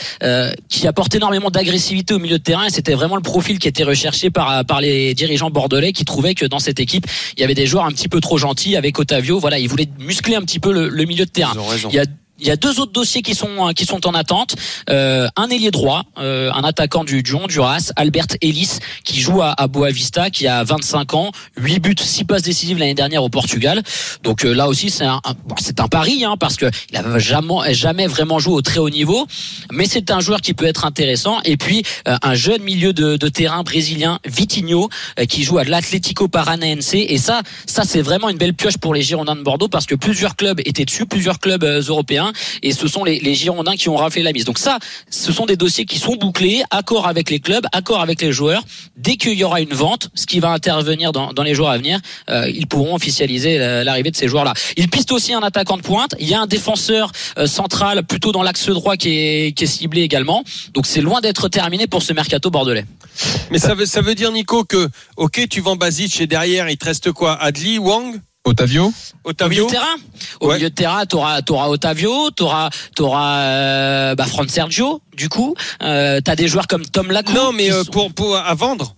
qui apporte énormément d'agressivité au milieu de terrain. Et c'était vraiment le profil qui était recherché par par les dirigeants bordelais, qui trouvaient que dans cette équipe il y avait des joueurs un petit peu trop gentils avec Otavio. Voilà, ils voulaient muscler un petit peu le, le milieu de terrain. Il y a il y a deux autres dossiers qui sont qui sont en attente. Euh, un ailier droit, euh, un attaquant du, du Honduras, Albert Ellis, qui joue à, à Boavista, qui a 25 ans, 8 buts, 6 passes décisives l'année dernière au Portugal. Donc euh, là aussi c'est un, c'est un pari hein, parce que il jamais jamais vraiment joué au très haut niveau, mais c'est un joueur qui peut être intéressant. Et puis euh, un jeune milieu de, de terrain brésilien, Vitinho, euh, qui joue à l'Atlético Paranaense. Et ça, ça c'est vraiment une belle pioche pour les Girondins de Bordeaux parce que plusieurs clubs étaient dessus, plusieurs clubs européens et ce sont les, les Girondins qui ont raflé la mise. Donc ça, ce sont des dossiers qui sont bouclés, accord avec les clubs, accord avec les joueurs. Dès qu'il y aura une vente, ce qui va intervenir dans, dans les jours à venir, euh, ils pourront officialiser l'arrivée de ces joueurs-là. Ils pistent aussi un attaquant de pointe. Il y a un défenseur euh, central plutôt dans l'axe droit qui est, qui est ciblé également. Donc c'est loin d'être terminé pour ce mercato bordelais. Mais ça veut, ça veut dire Nico que ok tu vends Basic et derrière il te reste quoi? Adli, Wang? Otavio Au milieu de terrain Au milieu de terrain, t'auras auras Otavio, t'auras auras euh, bah, Sergio, du coup. Euh, T'as des joueurs comme Tom Lacou. Non, mais euh, pour, pour à vendre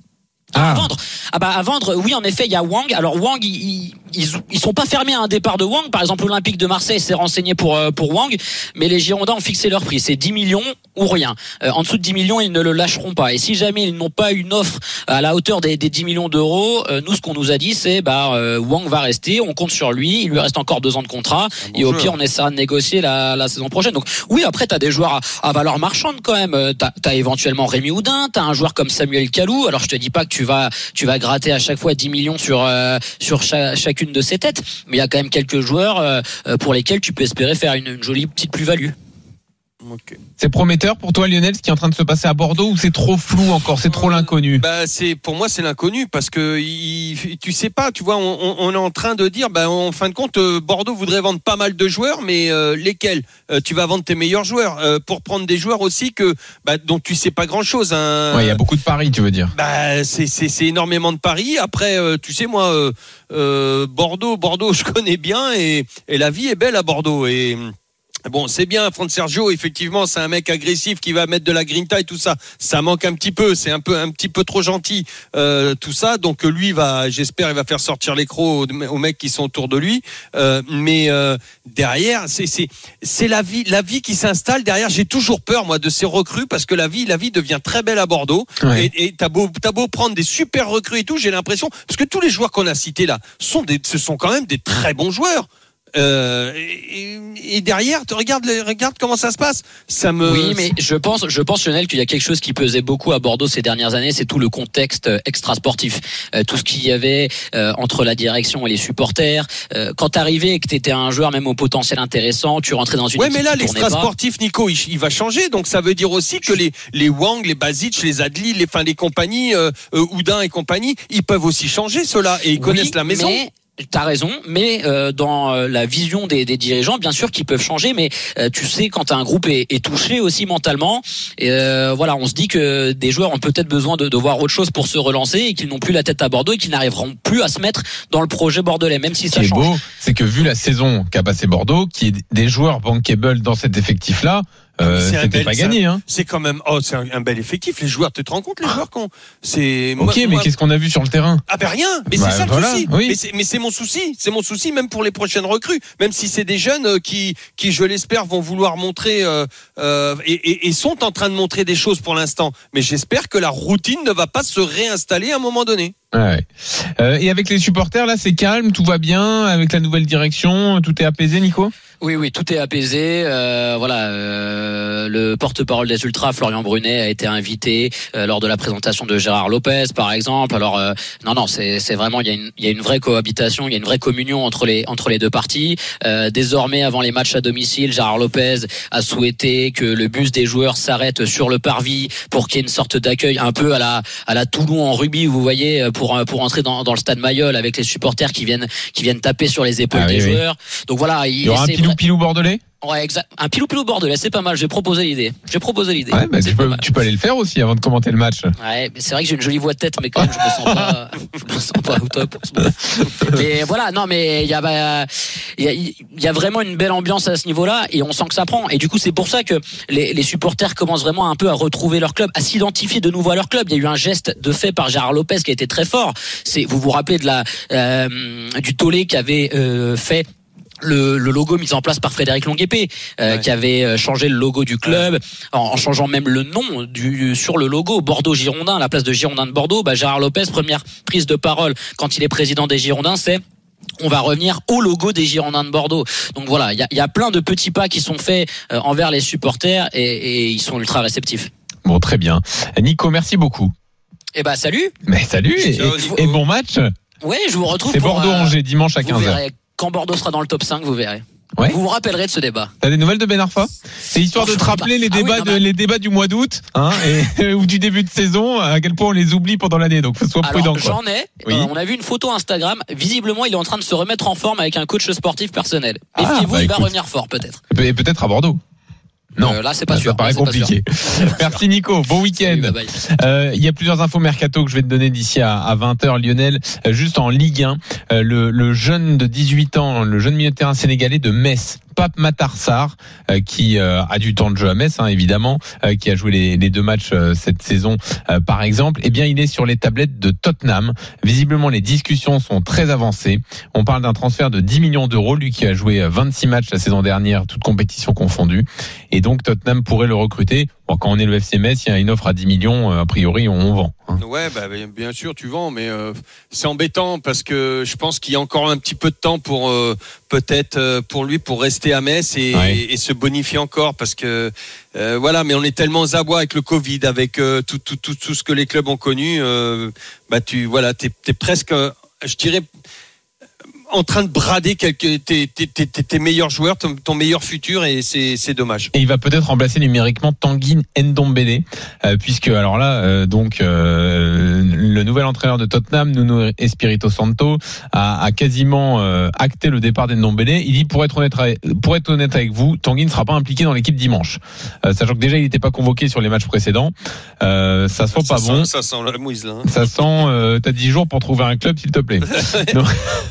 À vendre. Ah bah à vendre, oui en effet il y a Wang. Alors Wang ils, ils, ils sont pas fermés à un départ de Wang. Par exemple l'Olympique de Marseille s'est renseigné pour euh, pour Wang, mais les Girondins ont fixé leur prix, c'est 10 millions ou rien. Euh, en dessous de 10 millions ils ne le lâcheront pas. Et si jamais ils n'ont pas une offre à la hauteur des, des 10 millions d'euros, euh, nous ce qu'on nous a dit c'est bah Wang va rester, on compte sur lui, il lui reste encore deux ans de contrat et au pire on essaiera de négocier la, la saison prochaine. Donc oui après t'as des joueurs à, à, valeur marchande quand même. T'as as éventuellement Rémi Houdin, t'as un joueur comme Samuel Kalou. Alors je te dis pas que tu vas tu vas gratter à chaque fois 10 millions sur euh, sur chacune de ces têtes, mais il y a quand même quelques joueurs euh, pour lesquels tu peux espérer faire une jolie petite plus-value. C'est prometteur pour toi Lionel ce qui est en train de se passer à Bordeaux ou c'est trop flou encore, c'est trop l'inconnu? bah, c'est pour moi c'est l'inconnu parce que il, tu sais pas, tu vois, on, on, est en train de dire, bah, en fin de compte, euh, Bordeaux voudrait vendre pas mal de joueurs, mais euh, lesquels? Euh, Tu vas vendre tes meilleurs joueurs pour prendre des joueurs aussi que bah, dont tu sais pas grand chose. Hein. Il y a beaucoup de paris, tu veux dire Bah c'est énormément de paris. Après, tu sais moi, Bordeaux, Bordeaux, je connais bien et, et la vie est belle à Bordeaux et Bon, c'est bien, Franck Sergio, effectivement, c'est un mec agressif qui va mettre de la grinta et tout ça. Ça manque un petit peu, c'est un peu un petit peu trop gentil, euh, tout ça. Donc lui va, j'espère, il va faire sortir les crocs aux, mecs qui sont autour de lui. Euh, mais euh, derrière, c'est c'est c'est la vie, la vie qui s'installe derrière. J'ai toujours peur moi de ces recrues parce que la vie, la vie devient très belle à Bordeaux. Et t'as beau t'as beau prendre des super recrues et tout, j'ai l'impression parce que tous les joueurs qu'on a cités là sont des, ce sont quand même des très bons joueurs. Euh, et, derrière, tu regardes, regarde comment ça se passe. Ça me. Oui, mais je pense, je pense Lionel qu'il y a quelque chose qui pesait beaucoup à Bordeaux ces dernières années, c'est tout le contexte extra sportif, euh, tout ce qu'il y avait euh, entre la direction et les supporters. Euh, quand t'arrivais et que t'étais un joueur même au potentiel intéressant, tu rentrais dans une. Ouais, mais là, l'extra sportif, Nico, il, va changer, donc ça veut dire aussi que les les Wang, les Basic, les Adli, les fins les compagnies, Houdin et compagnie, ils peuvent aussi changer cela et ils connaissent la maison. T'as raison, mais euh, dans euh, la vision des, des, dirigeants, bien sûr qu'ils peuvent changer, mais euh, tu sais quand un groupe est, est, touché aussi mentalement, et voilà, on se dit que des joueurs ont peut-être besoin de, de, voir autre chose pour se relancer et qu'ils n'ont plus la tête à Bordeaux et qu'ils n'arriveront plus à se mettre dans le projet bordelais, même si ça Ce qui est beau, c'est que vu la saison qu'a passé Bordeaux, qui est des joueurs bankable dans cet effectif-là, euh, c'était pas gagné. Hein. C'est quand même, oh, c'est un, bel effectif. Les joueurs, tu te rends compte, les joueurs qu'on, c'est. Ok, mais qu'est-ce qu'on a vu sur le terrain? Ah ben rien. Mais c'est bah, ça le souci. Oui. Mais c'est mon souci. C'est mon souci même pour les prochaines recrues. Même si c'est des jeunes euh, qui, qui, je l'espère, vont vouloir montrer euh, euh, et, et, et, sont en train de montrer des choses pour l'instant. Mais j'espère que la routine ne va pas se réinstaller à un moment donné. Ouais. Euh, et avec les supporters, là, c'est calme, tout va bien. Avec la nouvelle direction, tout est apaisé, Nico? Oui, oui, tout est apaisé. Euh, voilà, euh, le porte-parole des Ultras, Florian Brunet, a été invité lors de la présentation de Gérard Lopez, par exemple. Alors, non, non, c'est vraiment il y, a une, vraie cohabitation, il y a une vraie communion entre les deux parties. Désormais, avant les matchs à domicile, Gérard Lopez a souhaité que le bus des joueurs s'arrête sur le parvis pour qu'il y ait une sorte d'accueil un peu à la à la Toulon en rugby, vous voyez, pour pour entrer dans, dans le stade Mayol avec les supporters qui viennent qui viennent taper sur les épaules ah des joueurs. Donc voilà, il, y aura un pilou pilou bordelais? Ouais, exact. Un pilou pilou bordelais, c'est pas mal. J'ai proposé l'idée. J'ai proposé l'idée. Ouais, bah, tu, peux, tu, peux, aller le faire aussi avant de commenter le match. Ouais, mais c'est vrai que j'ai une jolie voix de tête, mais quand même, je me sens pas, je me sens pas au top. mais voilà, non, mais il y a, bah, il y a, y a vraiment une belle ambiance à ce niveau-là, et on sent que ça prend. Et du coup, c'est pour ça que les, les, supporters commencent vraiment un peu à retrouver leur club, à s'identifier de nouveau à leur club. Il y a eu un geste de fait par Gérard Lopez qui a été très fort. C'est, vous vous rappelez de la, euh, du tollé qui avait euh, fait le, le, logo mis en place par Frédéric Longuepé, euh, qui avait euh, changé le logo du club, en, changeant même le nom du, sur le logo Bordeaux Girondin, à la place de Girondin de Bordeaux. Bah, Gérard Lopez, première prise de parole quand il est président des Girondins, c'est on va revenir au logo des Girondins de Bordeaux. Donc voilà, il y a, y a, plein de petits pas qui sont faits euh, envers les supporters et, et, ils sont ultra réceptifs. Bon, très bien. Nico, merci beaucoup. Eh bah salut. Mais salut et, et, bon match. Ouais, je vous retrouve. C'est Bordeaux-Angers dimanche à 15h quand Bordeaux sera dans le top 5, vous verrez. Vous vous rappellerez de ce débat. T'as des nouvelles de Ben Arfa? C'est histoire de te rappeler les ah de, les débats du mois d'août hein, et, ou du début de saison, à quel point on les oublie pendant l'année. Donc, sois prudent. J'en ai. Euh, on a vu une photo Instagram. Visiblement, il est en train de se remettre en forme avec un coach sportif personnel. Et ah, vous bah, il va revenir fort peut-être. Et peut-être à Bordeaux. Non, Euh, là, c'est pas sûr. Ça paraît Là, compliqué. Merci Nico. Bon week-end. Euh, Il y a plusieurs infos mercato que je vais te donner d'ici à, à 20h, Lionel. Euh, juste en Ligue 1, euh, le, le jeune de 18 ans, le jeune milieu de terrain sénégalais de Metz, Pape Matarsar, qui a du temps de jeu à Metz, hein, évidemment, qui a joué les, les deux matchs cette saison, par exemple. Eh bien, il est sur les tablettes de Tottenham. Visiblement, les discussions sont très avancées. On parle d'un transfert de 10 millions d'euros, lui qui a joué euh, 26 matchs la saison dernière, toutes compétitions confondues. Et donc, Tottenham pourrait le recruter. Bon, quand on est le FC Metz, il y a une offre à 10 millions, euh, a priori, on, vend. hein. Ouais, bah, bien sûr, tu vends, mais euh, c'est embêtant parce que je pense qu'il y a encore un petit peu de temps pour euh, peut-être pour lui pour rester à Metz et, Ouais. et se bonifier encore parce que euh, voilà, mais on est tellement aux abois avec le Covid, avec tout, tout, tout, tout ce que les clubs ont connu. bah tu voilà, t'es es presque, je dirais en train de brader quelques tes, tes, tes, tes- tes meilleurs joueurs, ton, ton meilleur futur et c'est c'est dommage. Et il va peut-être remplacer numériquement Tanguy Ndombele, euh, puisque alors là, euh, donc euh, le nouvel entraîneur de Tottenham, Nuno Espirito Santo, a, a quasiment euh, acté le départ d'Ndombele. Il dit pour être honnête, avec- pour être honnête avec vous, Tanguy ne sera pas impliqué dans l'équipe dimanche, Euh, sachant que déjà il n'était pas convoqué sur les matchs précédents. Euh, ça sent ça pas sent, bon. Ça sent la mouise là. hein. Ça sent, euh, t'as 10 jours pour trouver un club, s'il te plaît. donc,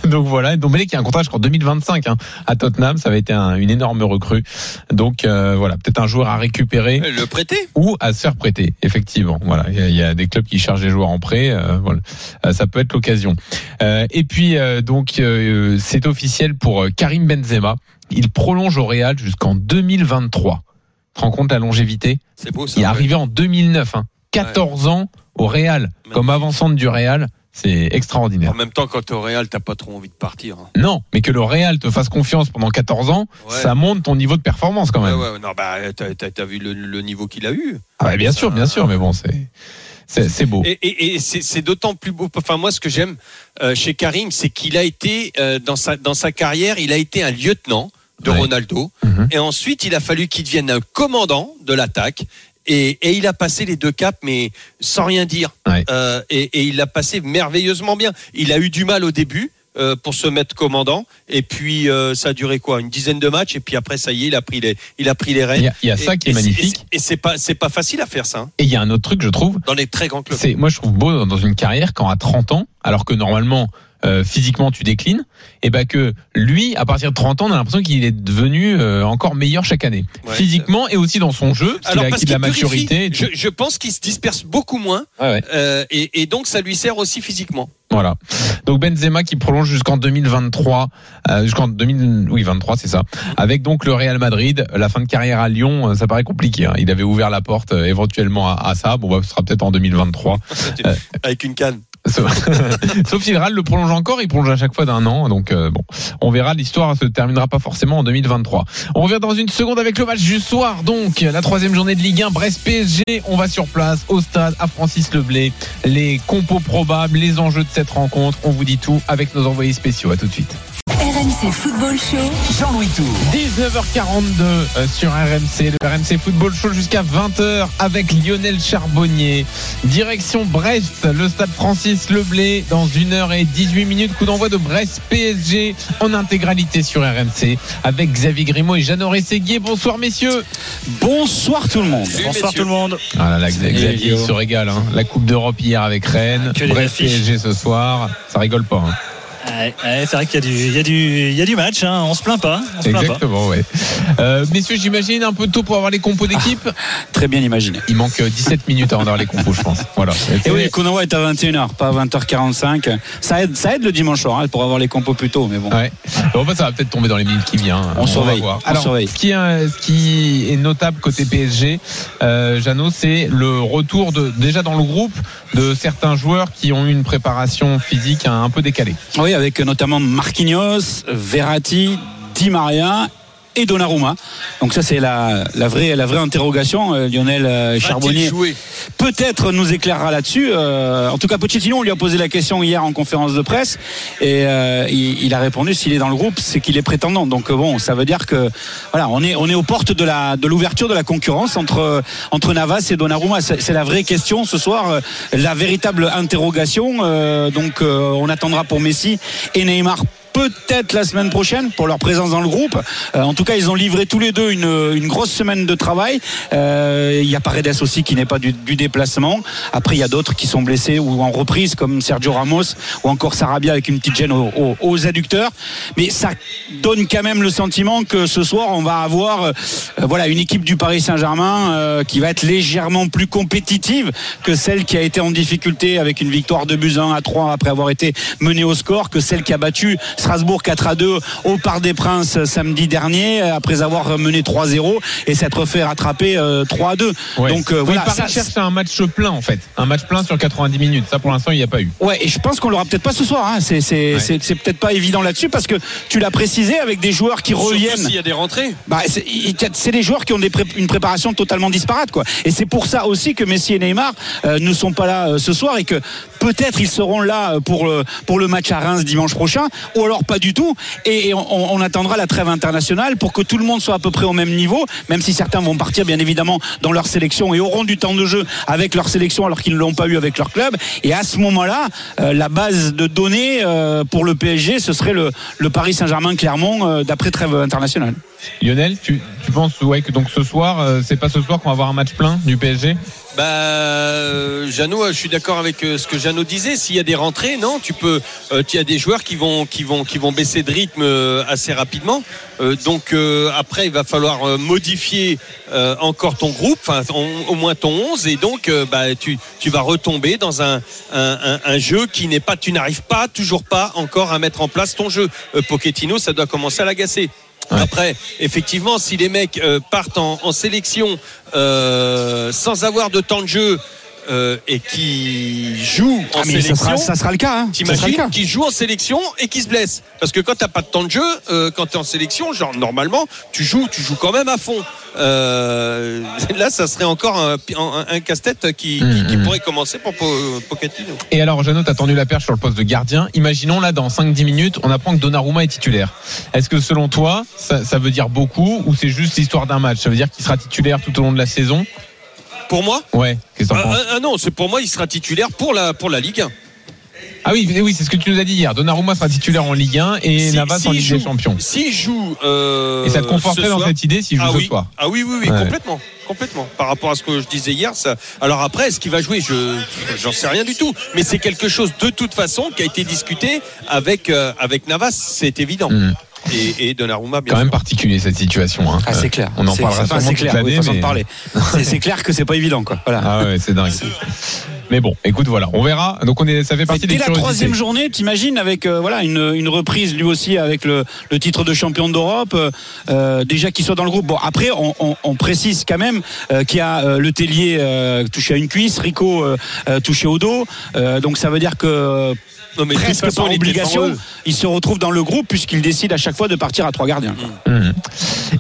donc voilà, Ndombele qui a un contrat jusqu'en 2025 hein, à Tottenham, ça va être un- une énorme recrue. Donc euh, voilà, peut-être un joueur à récupérer Le prêter ou à se faire prêter. Effectivement, voilà, il y, a- il y a des clubs qui cherchent des joueurs en prêt. euh, voilà, Euh, ça peut être l'occasion. Et puis donc c'est officiel pour Karim Benzema. Il prolonge au Real jusqu'en 2023. Tu te rends compte la longévité C'est beau ça. Il est ouais. arrivé en 2009, hein, 14 ans au Real, comme avant-centre du Real. C'est extraordinaire. En même temps, quand t'es au Real, t'as pas trop envie de partir. hein. Non, mais que le Real te fasse confiance pendant 14 ans, Ouais. ça monte ton niveau de performance quand même. ouais, ouais, non, bah, t'as, vu le, le niveau qu'il a eu. Ah bah, bien sûr, bien sûr, mais bon, c'est c'est beau. Et, et- et c'est, d'autant plus beau. Enfin, moi, ce que j'aime euh, chez Karim, c'est qu'il a été euh, dans sa dans sa carrière, il a été un lieutenant de Ouais. Ronaldo, Mhm. et ensuite il a fallu qu'il devienne un commandant de l'attaque. Et, et il a passé les deux caps, mais sans rien dire. Ouais. Euh, et, et il l'a passé merveilleusement bien. Il a eu du mal au début euh, pour se mettre commandant, et puis euh, ça a duré quoi, une dizaine de matchs, et puis après ça y est, il a pris les, il a pris les Il rênes. y a, il y a ça Et- qui est magnifique. Et c'est pas, c'est pas facile à faire ça hein, Et il y a un autre truc, je trouve, dans les très grands clubs. c'est moi je trouve beau dans une carrière quand à 30 ans, alors que normalement euh, physiquement tu déclines, et ben que lui à partir de 30 ans, on a l'impression qu'il est devenu euh, encore meilleur chaque année, Ouais, physiquement et aussi dans son jeu, parce qu'il a acquis de la maturité. et tout. je, je pense qu'il se disperse beaucoup moins ouais. euh, et, et donc ça lui sert aussi physiquement. Voilà. Donc Benzema qui prolonge jusqu'en 2023, euh, jusqu'en 2000, oui 23 c'est ça. Avec donc le Real Madrid, la fin de carrière à Lyon, euh, ça paraît compliqué. hein. Il avait ouvert la porte euh, éventuellement à, à ça. Bon, bah, ce sera peut-être en 2023. Euh. Avec une canne. Sauf sauf si le prolonge encore, il prolonge à chaque fois d'un an. Donc euh, bon, on verra. L'histoire se terminera pas forcément en 2023. On revient dans une seconde avec le match du soir. Donc la troisième journée de Ligue 1, Brest PSG. On va sur place au stade à Francis Leblé. Les compos probables, les enjeux de cette rencontre. On vous dit tout avec nos envoyés spéciaux. À tout de suite. RMC Football Show. Jean-Louis Tour. 19h42 euh, sur RMC, le RMC Football Show jusqu'à 20h avec Lionel Charbonnier. Direction Brest, le stade Francis Leblé dans 1h18 minutes. Coup d'envoi de Brest PSG en intégralité sur RMC avec Xavier Grimaud et Jeannot Séguier. Bonsoir messieurs. Bonsoir tout le monde. Bonsoir messieurs. tout le monde. Ah là là, Xavier se régale. hein. La Coupe d'Europe hier avec Rennes, Que des Brest. PSG ce soir. Ça rigole pas. hein. Ouais, ouais, c'est vrai qu'il y, a du- y, y a match, hein. on se plaint pas. On se plaint pas. Exactement, ouais. Euh, messieurs, j'imagine un peu tôt pour avoir les compos d'équipe. Très bien imaginé. Il manque euh, 17 minutes avant d'avoir les compos, je pense. Voilà. Et oui, le coup d'envoi est à 21h, pas à 20h45. Ça aide, ça aide le dimanche soir hein, pour avoir les compos plus tôt, mais bon. Ouais. Bon, bah, ça va peut-être tomber dans les minutes qui viennent. hein. On va surveille, voir. on Alors, surveille. Ce, qui est, euh, ce qui est notable côté PSG, euh, Jeannot, c'est le retour de déjà dans le groupe de certains joueurs qui ont eu une préparation physique un, un peu décalée. Oui, avec notamment Marquinhos, Verratti, Di Maria et Donnarumma. Donc ça c'est la, la vraie la vraie interrogation. Euh, Lionel euh, Charbonnier peut-être nous éclairera là-dessus. Euh, en tout cas, Pochettino, on lui a posé la question hier en conférence de presse et euh, il, il a répondu s'il est dans le groupe, c'est qu'il est prétendant. Donc bon, ça veut dire que voilà, on est on est aux portes de la de l'ouverture de la concurrence entre entre Navas et Donnarumma. C'est c'est la vraie question ce soir, la véritable interrogation. Euh, donc euh, on attendra pour Messi et Neymar peut-être la semaine prochaine pour leur présence dans le groupe. Euh, en tout cas, ils ont livré tous les deux une, grosse semaine de travail. Euh, il y a Paredes aussi qui n'est pas du, déplacement. Après, il y a d'autres qui sont blessés ou en reprise comme Sergio Ramos ou encore Sarabia avec une petite gêne aux, adducteurs. Mais ça donne quand même le sentiment que ce soir, on va avoir euh, voilà une équipe du Paris Saint-Germain qui va être légèrement plus compétitive que celle qui a été en difficulté avec une victoire de buts 1 à 3 après avoir été menée au score, que celle qui a battu Strasbourg 4 à 2 au Parc des Princes samedi dernier après avoir mené 3-0 et s'être fait rattraper 3 à 2. Donc euh, voilà, ça cherche un match plein en fait, un match plein sur 90 minutes. Ça pour l'instant il n'y a pas eu. Ouais, et je pense qu'on l'aura peut-être pas ce soir. Hein. C'est c'est peut-être pas évident là-dessus parce que tu l'as précisé avec des joueurs qui Surtout reviennent. S'il y a des rentrées. Bah, c'est des joueurs qui ont des pré une préparation totalement disparate quoi. Et c'est pour ça aussi que Messi et Neymar euh, ne sont pas là euh, ce soir et que peut-être ils seront là euh, pour le, pour le match à Reims dimanche prochain ou alors pas du tout. Et, on, attendra la trêve internationale pour que tout le monde soit à peu près au même niveau, même si certains vont partir bien évidemment dans leur sélection et auront du temps de jeu avec leur sélection alors qu'ils ne l'ont pas eu avec leur club. Et à ce moment-là, euh, la base de données euh, pour le PSG, ce serait le, le Paris Saint-Germain-Clermont euh, d'après trêve internationale. Lionel, tu, tu penses ouais, que donc ce soir, c'est pas ce soir qu'on va avoir un match plein du PSG bah, Jeannot, je suis d'accord avec ce que Jeannot disait. S'il y a des rentrées, non, tu peux. Euh, il y a des joueurs qui vont, qui vont, qui vont baisser de rythme assez rapidement. Euh, donc euh, après, il va falloir modifier encore ton groupe, enfin au moins ton 11, et donc bah, tu, tu vas retomber dans un jeu qui n'est pas, tu n'arrives pas, toujours pas encore à mettre en place ton jeu. Pochettino, ça doit commencer à l'agacer. Après, effectivement, si les mecs euh, partent en, en sélection euh, sans avoir de temps de jeu euh, et qui jouent en ah, sélection, ça sera, ça sera, le cas. Hein. T'imagines qui jouent en sélection et qui se blessent Parce que quand t'as pas de temps de jeu, euh, quand t'es en sélection, genre normalement, tu joues, tu joues quand même à fond. Euh, là, ça serait encore un, un, un casse-tête qui, mmh, qui, qui, pourrait commencer pour Pochettino. Et alors, Jeannot, t'as tendu la perche sur le poste de gardien. Imaginons là, dans 5-10 minutes, on apprend que Donnarumma est titulaire. Est-ce que selon toi, ça, ça veut dire beaucoup ou c'est juste l'histoire d'un match? Ça veut dire qu'il sera titulaire tout au long de la saison? Pour moi Ouais, qu'est-ce ah, penses ah, non, c'est pour moi, il sera titulaire pour la, pour la Ligue 1. Ah oui, oui, c'est ce que tu nous as dit hier. Donnarumma sera titulaire en Ligue 1 et si, Navas si en Ligue joue, des Champions. S'il joue. Euh, et ça te conforterait dans cette idée s'il joue ah ce oui. soir Ah oui, oui, oui, Ouais. complètement. Complètement. Par rapport à ce que je disais hier, ça... alors après, est-ce qu'il va jouer? Je j'en sais rien du tout. Mais c'est quelque chose de toute façon qui a été discuté avec euh, avec Navas, c'est évident. Mm. Et, et Donnarumma, bien Quand même particulier cette situation. Hein. Ah, c'est clair. On en parlera enfin, c'est toute clair, oui, mais- parler. C'est- C'est clair que c'est pas évident, quoi. Voilà. Ah ouais, c'est dingue. Mais bon, écoute, voilà, on verra. Donc on est, ça fait partie Dès des la curiosités. troisième journée, t'imagines avec euh, voilà une, une reprise lui aussi avec le, le titre de champion d'Europe, euh, euh, déjà qu'il soit dans le groupe. Bon après, on, on, on précise quand même euh, qu'il y a euh, le Tellier euh, touché à une cuisse, Rico euh, euh, touché au dos. Euh, donc ça veut dire que Non, mais presque façon, par obligation, il se retrouve dans le groupe puisqu'il décide à chaque fois de partir à trois gardiens. quoi. Mhm.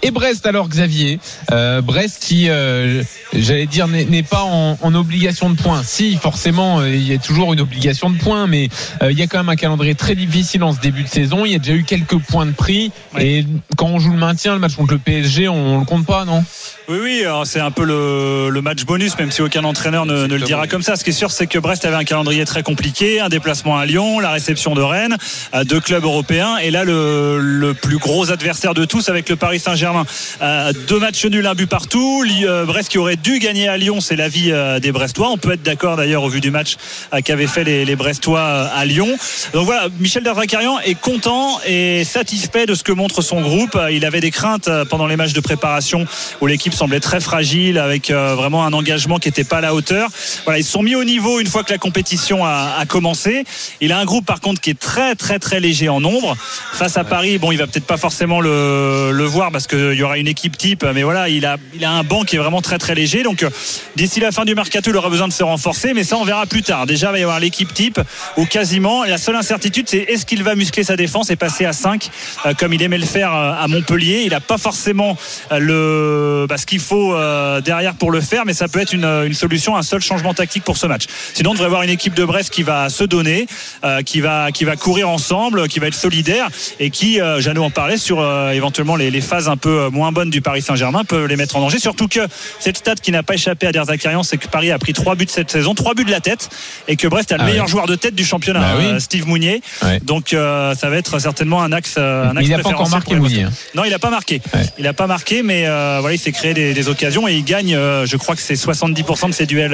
Et Brest alors Xavier, euh, Brest qui, euh, j'allais dire, n'est pas en, en obligation de points. Si forcément, euh, il y a toujours une obligation de points, mais euh, il y a quand même un calendrier très difficile en ce début de saison. Il y a déjà eu quelques points de prix. Et quand on joue le maintien, le match contre le PSG, on, on le compte pas, non? Oui, oui, c'est un peu le, le match bonus, même si aucun entraîneur ne, ne le dira comme ça. Ce qui est sûr, c'est que Brest avait un calendrier très compliqué, un déplacement à Lyon, la réception de Rennes, euh, deux clubs européens, et là le, plus gros adversaire de tous avec le Paris Saint-Germain. Euh, deux matchs nuls, un but partout. Euh, Brest qui aurait dû gagner à Lyon, c'est l'avis des Brestois. On peut être d'accord d'ailleurs au vu du match qu'avaient fait les, Brestois à Lyon. Donc voilà, Michel Dervacarian est content et satisfait de ce que montre son groupe. Il avait des craintes pendant les matchs de préparation où l'équipe semblait très fragile avec vraiment un engagement qui n'était pas à la hauteur. Voilà, ils se sont mis au niveau une fois que la compétition a, a commencé. Il a un groupe par contre qui est très très très léger en nombre. Face à Paris, bon, il va peut-être pas forcément le, le voir parce qu'il y aura une équipe type, mais voilà, il a, il a un banc qui est vraiment très très léger. Donc euh, d'ici la fin du mercato, il aura besoin de se renforcer, mais ça on verra plus tard. Déjà, il va y avoir l'équipe type ou quasiment. La seule incertitude, c'est est-ce qu'il va muscler sa défense et passer à 5 euh, comme il aimait le faire euh, à Montpellier. Il n'a pas forcément le, bah, ce qu'il faut derrière pour le faire, mais ça peut être une, une solution, un seul changement tactique pour ce match. Sinon, on devrait avoir une équipe de Brest qui va se donner, euh, qui va qui va courir ensemble, qui va être solidaire et qui, euh, Jeannot en parlait sur euh, éventuellement les, les phases un peu euh, moins bonne du Paris Saint-Germain peut les mettre en danger. Surtout que cette stat qui n'a pas échappé à Der Zakarian, c'est que Paris a pris trois buts cette saison, trois buts de la tête, et que Brest a le Ah meilleur joueur de tête du championnat, Bah oui. Steve Mounier. Ouais. Donc ça va être certainement un axe. un axe il n'a pas encore marqué Mounier. hein. Non, il n'a pas marqué. Il n'a pas marqué, mais voilà, il s'est créé des, des occasions et il gagne. je crois que c'est 70% de ses duels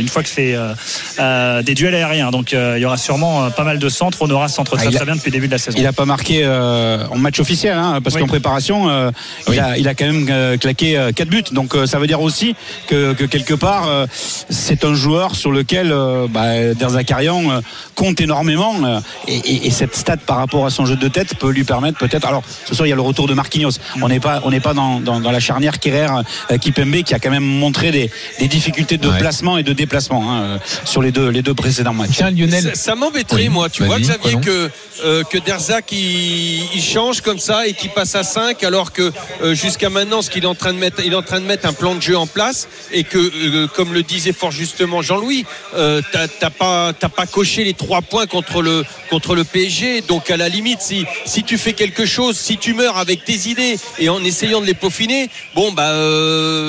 une fois que c'est des duels aériens. Donc il y aura sûrement euh, pas mal de centres. Honora centre Ah, très très bien depuis le début de la saison. Il n'a pas marqué euh, en match officiel, hein, parce Oui. qu'en préparation, euh, il, a, il a quand même euh, claqué 4 buts. Donc euh, ça veut dire aussi que, que quelque part, euh, c'est un joueur sur lequel euh, bah, Der Zakarian euh, compte énormément. euh, et, et- et cette stat par rapport à son jeu de tête peut lui permettre peut-être. Alors ce soir, il y a le retour de Marquinhos. On n'est pas, on n'est pas dans, dans, dans la charnière Kerrer euh, Kipembe qui a quand même montré des, des difficultés de Ouais. placement et de déplacement hein, sur les deux, les deux précédents matchs. Tiens, Lionel. Ça, m'embêterait, Oui, moi. Tu vois, Xavier, que, euh, que Derzac il, il change comme ça et qu'il passe à 5, alors que euh, jusqu'à maintenant, ce qu'il est en train de mettre, il est en train de mettre un plan de jeu en place et que, euh, comme le disait fort justement Jean-Louis, t'as pas, t'as pas coché les trois points contre le, contre le PSG. Donc, à la limite, si, si tu fais quelque chose, si tu meurs avec tes idées et en essayant de les peaufiner, bon, bah,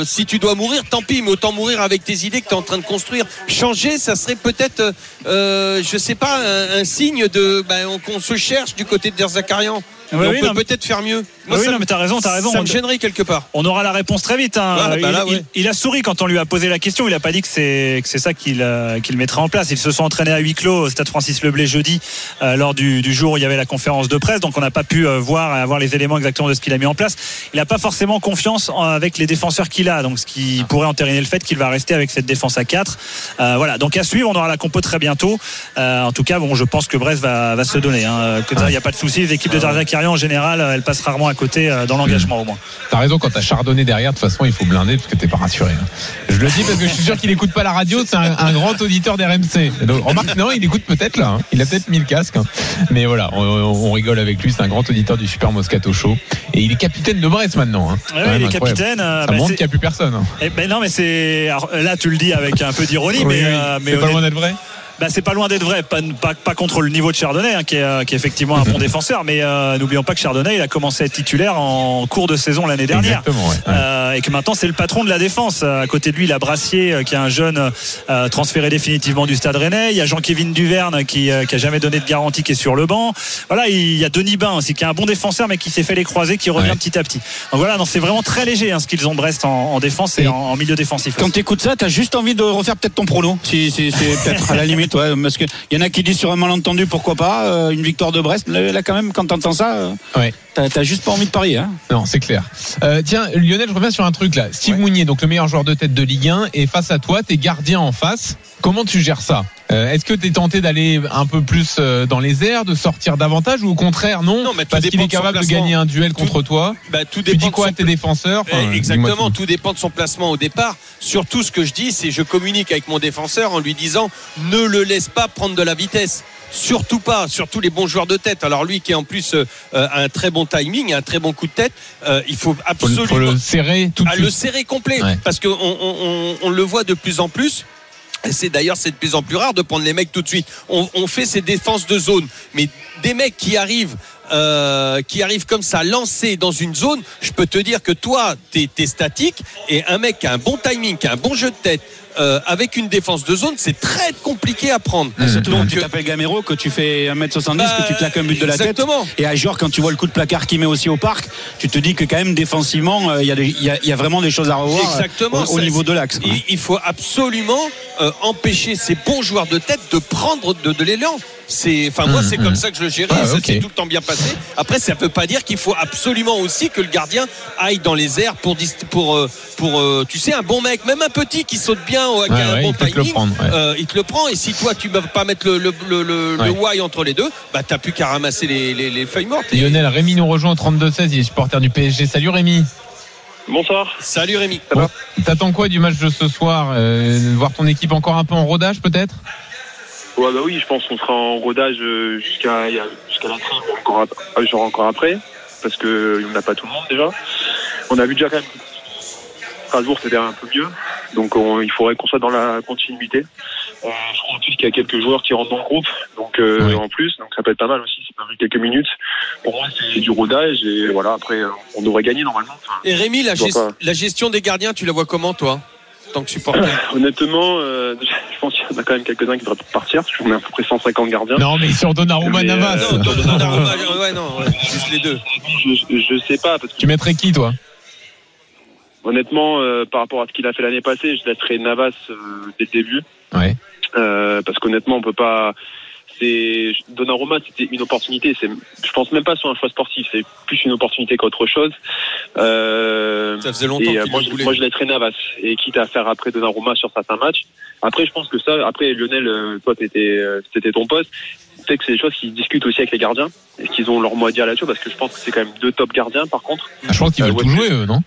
si tu dois mourir, tant pis, mais autant mourir avec tes idées que tu es en train de construire. Changer, ça serait peut-être, je sais pas, un, signe de, on- qu'on se cherche du côté de Der Zakarian. On oui, peut peut-être faire mieux. Oui, ça non, mais t'as raison, t'as raison. Ça me gênerait quelque part. On aura la réponse très vite. hein. Bah il, là, il- ouais. il a souri quand on lui a posé la question. Il a pas dit que c'est que c'est ça qu'il euh, qu'il mettrait en place. Ils se sont entraînés à huis clos au Stade Francis Leblay jeudi euh, lors du, du jour où il y avait la conférence de presse. Donc on n'a pas pu euh, voir et avoir les éléments exactement de ce qu'il a mis en place. Il n'a pas forcément confiance en- avec les défenseurs qu'il a. Donc ce qui pourrait entériner le fait qu'il va rester avec cette défense à 4 Euh, voilà. Donc à suivre. On aura la compo très bientôt. En tout cas, bon, je pense que Brest va, va se donner. Hein. Que ça, il n'y a pas de souci. Les équipes de En général, elles passent rarement à côté euh, dans l'engagement au moins. T'as raison, quand t'as chardonné derrière, de toute façon, il faut blinder parce que t'es pas rassuré. hein. Je le dis parce que je suis sûr qu'il écoute pas la radio, c'est un, un grand auditeur d'RMC. Donc, Remarque, non, il écoute peut-être là, hein. il a peut-être mis le casque. hein. Mais voilà, on, on rigole avec lui, c'est un grand auditeur du Super Moscato Show. Et il est capitaine de Brest maintenant. hein. Ouais, il est incroyable. capitaine. euh, Ça bah, montre qu'il n'y a plus personne. hein. Eh ben non, mais c'est là tu le dis avec un peu d'ironie, Oui, mais, oui. euh, mais c'est pas honnête- loin d'être vrai. Bah, c'est pas loin d'être vrai, pas, pas, pas contre le niveau de Chardonnay, hein, qui, est, euh, qui est effectivement un bon défenseur, mais euh, n'oublions pas que Chardonnay, il a commencé à être titulaire en cours de saison l'année dernière. Exactement, ouais. Ouais. Euh, et que maintenant c'est le patron de la défense. À côté de lui, il a Brassier, qui est un jeune euh, transféré définitivement du Stade Rennais. Il y a Jean-Kévin Duverne qui, qui a jamais donné de garantie, qui est sur le banc. Voilà, il y a Denis Bain aussi, qui est un bon défenseur, mais qui s'est fait les croiser, qui revient Ouais. petit à petit. Donc voilà, non, c'est vraiment très léger hein, ce qu'ils ont Brest en, en défense et, Et en, en milieu défensif. Quand tu écoutes ça, tu as juste envie de refaire peut-être ton prono. Si, si, peut-être à la limite, parce qu'il y en a qui disent sur un malentendu, pourquoi pas, euh, une victoire de Brest. Là, là, quand même, quand tu entends ça, euh. T'as juste pas envie de parier. Hein. Non, c'est clair. Euh, tiens, Lionel, je reviens sur un truc là. Steve Mounier, donc le meilleur joueur de tête de Ligue 1, et face à toi, t'es gardien en face. Comment tu gères ça Euh, Est-ce que t'es tenté d'aller un peu plus euh, dans les airs, de sortir davantage, ou au contraire non, Non, mais tout Parce qu'il est capable de gagner un duel contre toi. Bah, tout Tu dépend dis de quoi son à tes défenseurs Enfin, Eh, Exactement, tout. tout dépend de son placement au départ. Surtout, ce que je dis, c'est je communique avec mon défenseur en lui disant ne le laisse pas prendre de la vitesse. Surtout pas, surtout les bons joueurs de tête. Alors lui qui est en plus euh, euh, a un très bon timing, un très bon coup de tête, euh, il faut Faut, le- absolument faut le serrer tout de à suite. le serrer complet Ouais. parce qu'on on, on- on le voit de plus en plus. C'est d'ailleurs c'est de plus en plus rare de prendre les mecs tout de suite. On, on fait ces défenses de zone, mais des mecs qui arrivent, euh, qui arrivent comme ça lancés dans une zone, je peux te dire que toi t'es es statique et un mec qui a un bon timing, qui a un bon jeu de tête. Euh, avec une défense de zone, c'est très compliqué à prendre. Surtout quand Donc, tu euh, t'appelles Gamero, que tu fais 1m70, Bah, que tu claques un but de la exactement. tête. Et à Jor, quand tu vois le coup de placard qu'il met aussi au parc, tu te dis que quand même défensivement, euh, il y, a y y vraiment des choses à revoir euh, Exactement. au, au niveau de l'axe. Il, il faut absolument euh, empêcher ces bons joueurs de tête de prendre de, de l'élan. C'est, enfin moi Mmh, c'est mmh. comme ça que je le gérais. Ah, ça s'est tout le temps bien passé. Après ça peut pas dire qu'il faut absolument aussi que le gardien aille dans les airs pour pour euh, pour euh, tu sais un bon mec, même un petit qui saute bien, qui Ouais, a un ouais, bon il te le timing, prendre, ouais. euh, il te le prend. Et si toi tu ne veux pas mettre le le le, le, le Ouais. Y entre les deux, bah t'as plus qu'à ramasser les, les, les feuilles mortes. Et- Lionel, Rémi nous rejoint au 32-16, il est supporter du PSG. Salut Rémi. Bonsoir. Salut Rémi. Bon, T'attends quoi du match de ce soir Euh, Voir ton équipe encore un peu en rodage peut-être? Ouais, bah oui, je pense qu'on sera en rodage euh, jusqu'à jusqu'à la ou encore, euh, genre encore après, parce que on n'a pas tout le monde déjà. On a vu déjà quand même Strasbourg c'était un peu mieux, donc on- il faudrait qu'on soit dans la continuité. Je crois en plus qu'il y a quelques joueurs qui rentrent dans le groupe, donc euh, en plus, donc ça peut être pas mal aussi. C'est pas quelques minutes. Pour moi, c'est du rodage et voilà. Après, euh, on devrait gagner normalement. Enfin, Et Rémi, la, je vois gest- pas. la gestion des gardiens, tu la vois comment, toi tant que supporter Honnêtement, euh, je pense qu'il y en a quand même quelques-uns qui devraient partir. parce qu'on est à peu près 150 gardiens. Non, mais sur Donnarumma Navas. euh, Non, Donnarumma, ouais, non, ouais, juste les deux. Je, je sais pas parce que Tu mettrais qui, toi? Honnêtement, euh, par rapport à ce qu'il a fait l'année passée, je laisserai Navas euh, dès le début. Ouais. Euh, parce qu'honnêtement, on peut pas. C'est Donnarumma, c'était une opportunité. C'est, je pense même pas sur un choix sportif. C'est plus une opportunité qu'autre chose. Euh, Ça faisait longtemps et, euh, moi, je, voulait. moi, je laisserai Navas. Et quitte à faire après Donnarumma sur certains matchs. Après, je pense que ça. Après, Lionel, toi, t'étais, c'était ton poste. Peut-être que c'est des choses qui discutent aussi avec les gardiens. Est-ce qu'ils ont leur mot à dire là-dessus? Parce que je pense que c'est quand même deux top gardiens, par contre. Ah, Je pense qu'ils veulent tout jouer, eux, non?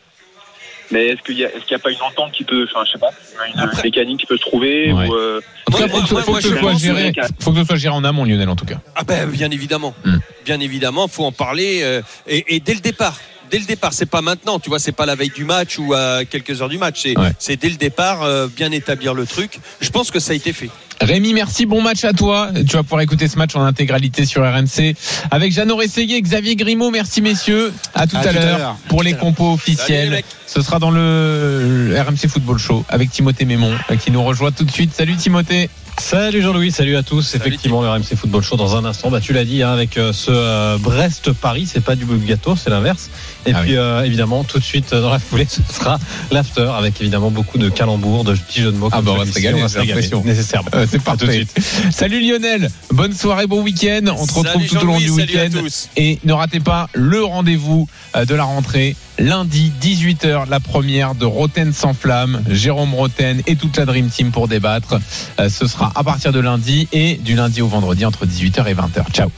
Mais est-ce qu'il y a, est-ce qu'il n'y a pas une entente qui peut, enfin, je sais pas, une mécanique qui peut se trouver Ouais. ou, euh, En tout cas, Moi, faut, que- faut ce soit géré, que- faut que ce soit géré en amont, Lionel, en tout cas. Ah ben bien évidemment, Hmm. bien évidemment, faut en parler euh, et, et dès le départ. Dès le départ, c'est pas maintenant, tu vois, c'est pas la veille du match ou à quelques heures du match, c'est Ouais. c'est dès le départ euh, bien établir le truc. Je pense que ça a été fait. Rémi, merci, bon match à toi. Tu vas pouvoir écouter ce match en intégralité sur RMC avec Jeannot Rességuier, Xavier Grimaud. Merci messieurs. À tout À l'heure pour les compos officiels. Ce sera dans le RMC Football Show avec Timothée Mémon euh, qui nous rejoint tout de suite. Salut Timothée. Salut Jean-Louis, salut à tous. Effectivement, le RMC Football Show dans un instant. Bah, tu l'as dit, hein, avec euh, ce euh, Brest-Paris, c'est pas du gâteau, c'est l'inverse. Et Ah puis, euh, évidemment, tout de suite euh, dans la foulée, ce sera l'after avec évidemment beaucoup de calembours, de petits jeux de mots. Ah bah on va se régaler, l'impression. nécessairement. Euh, c'est À tout de suite. Salut Lionel. Bonne soirée, bon week-end. On te retrouve Salut tout au long du salut à week-end. tous. Et ne ratez pas le rendez-vous euh, de la rentrée. Lundi, 18h, la première de Roten sans flamme. Jérôme Roten et toute la Dream Team pour débattre. Euh, Ce sera à partir de lundi et du lundi au vendredi entre 18h et 20h. Ciao.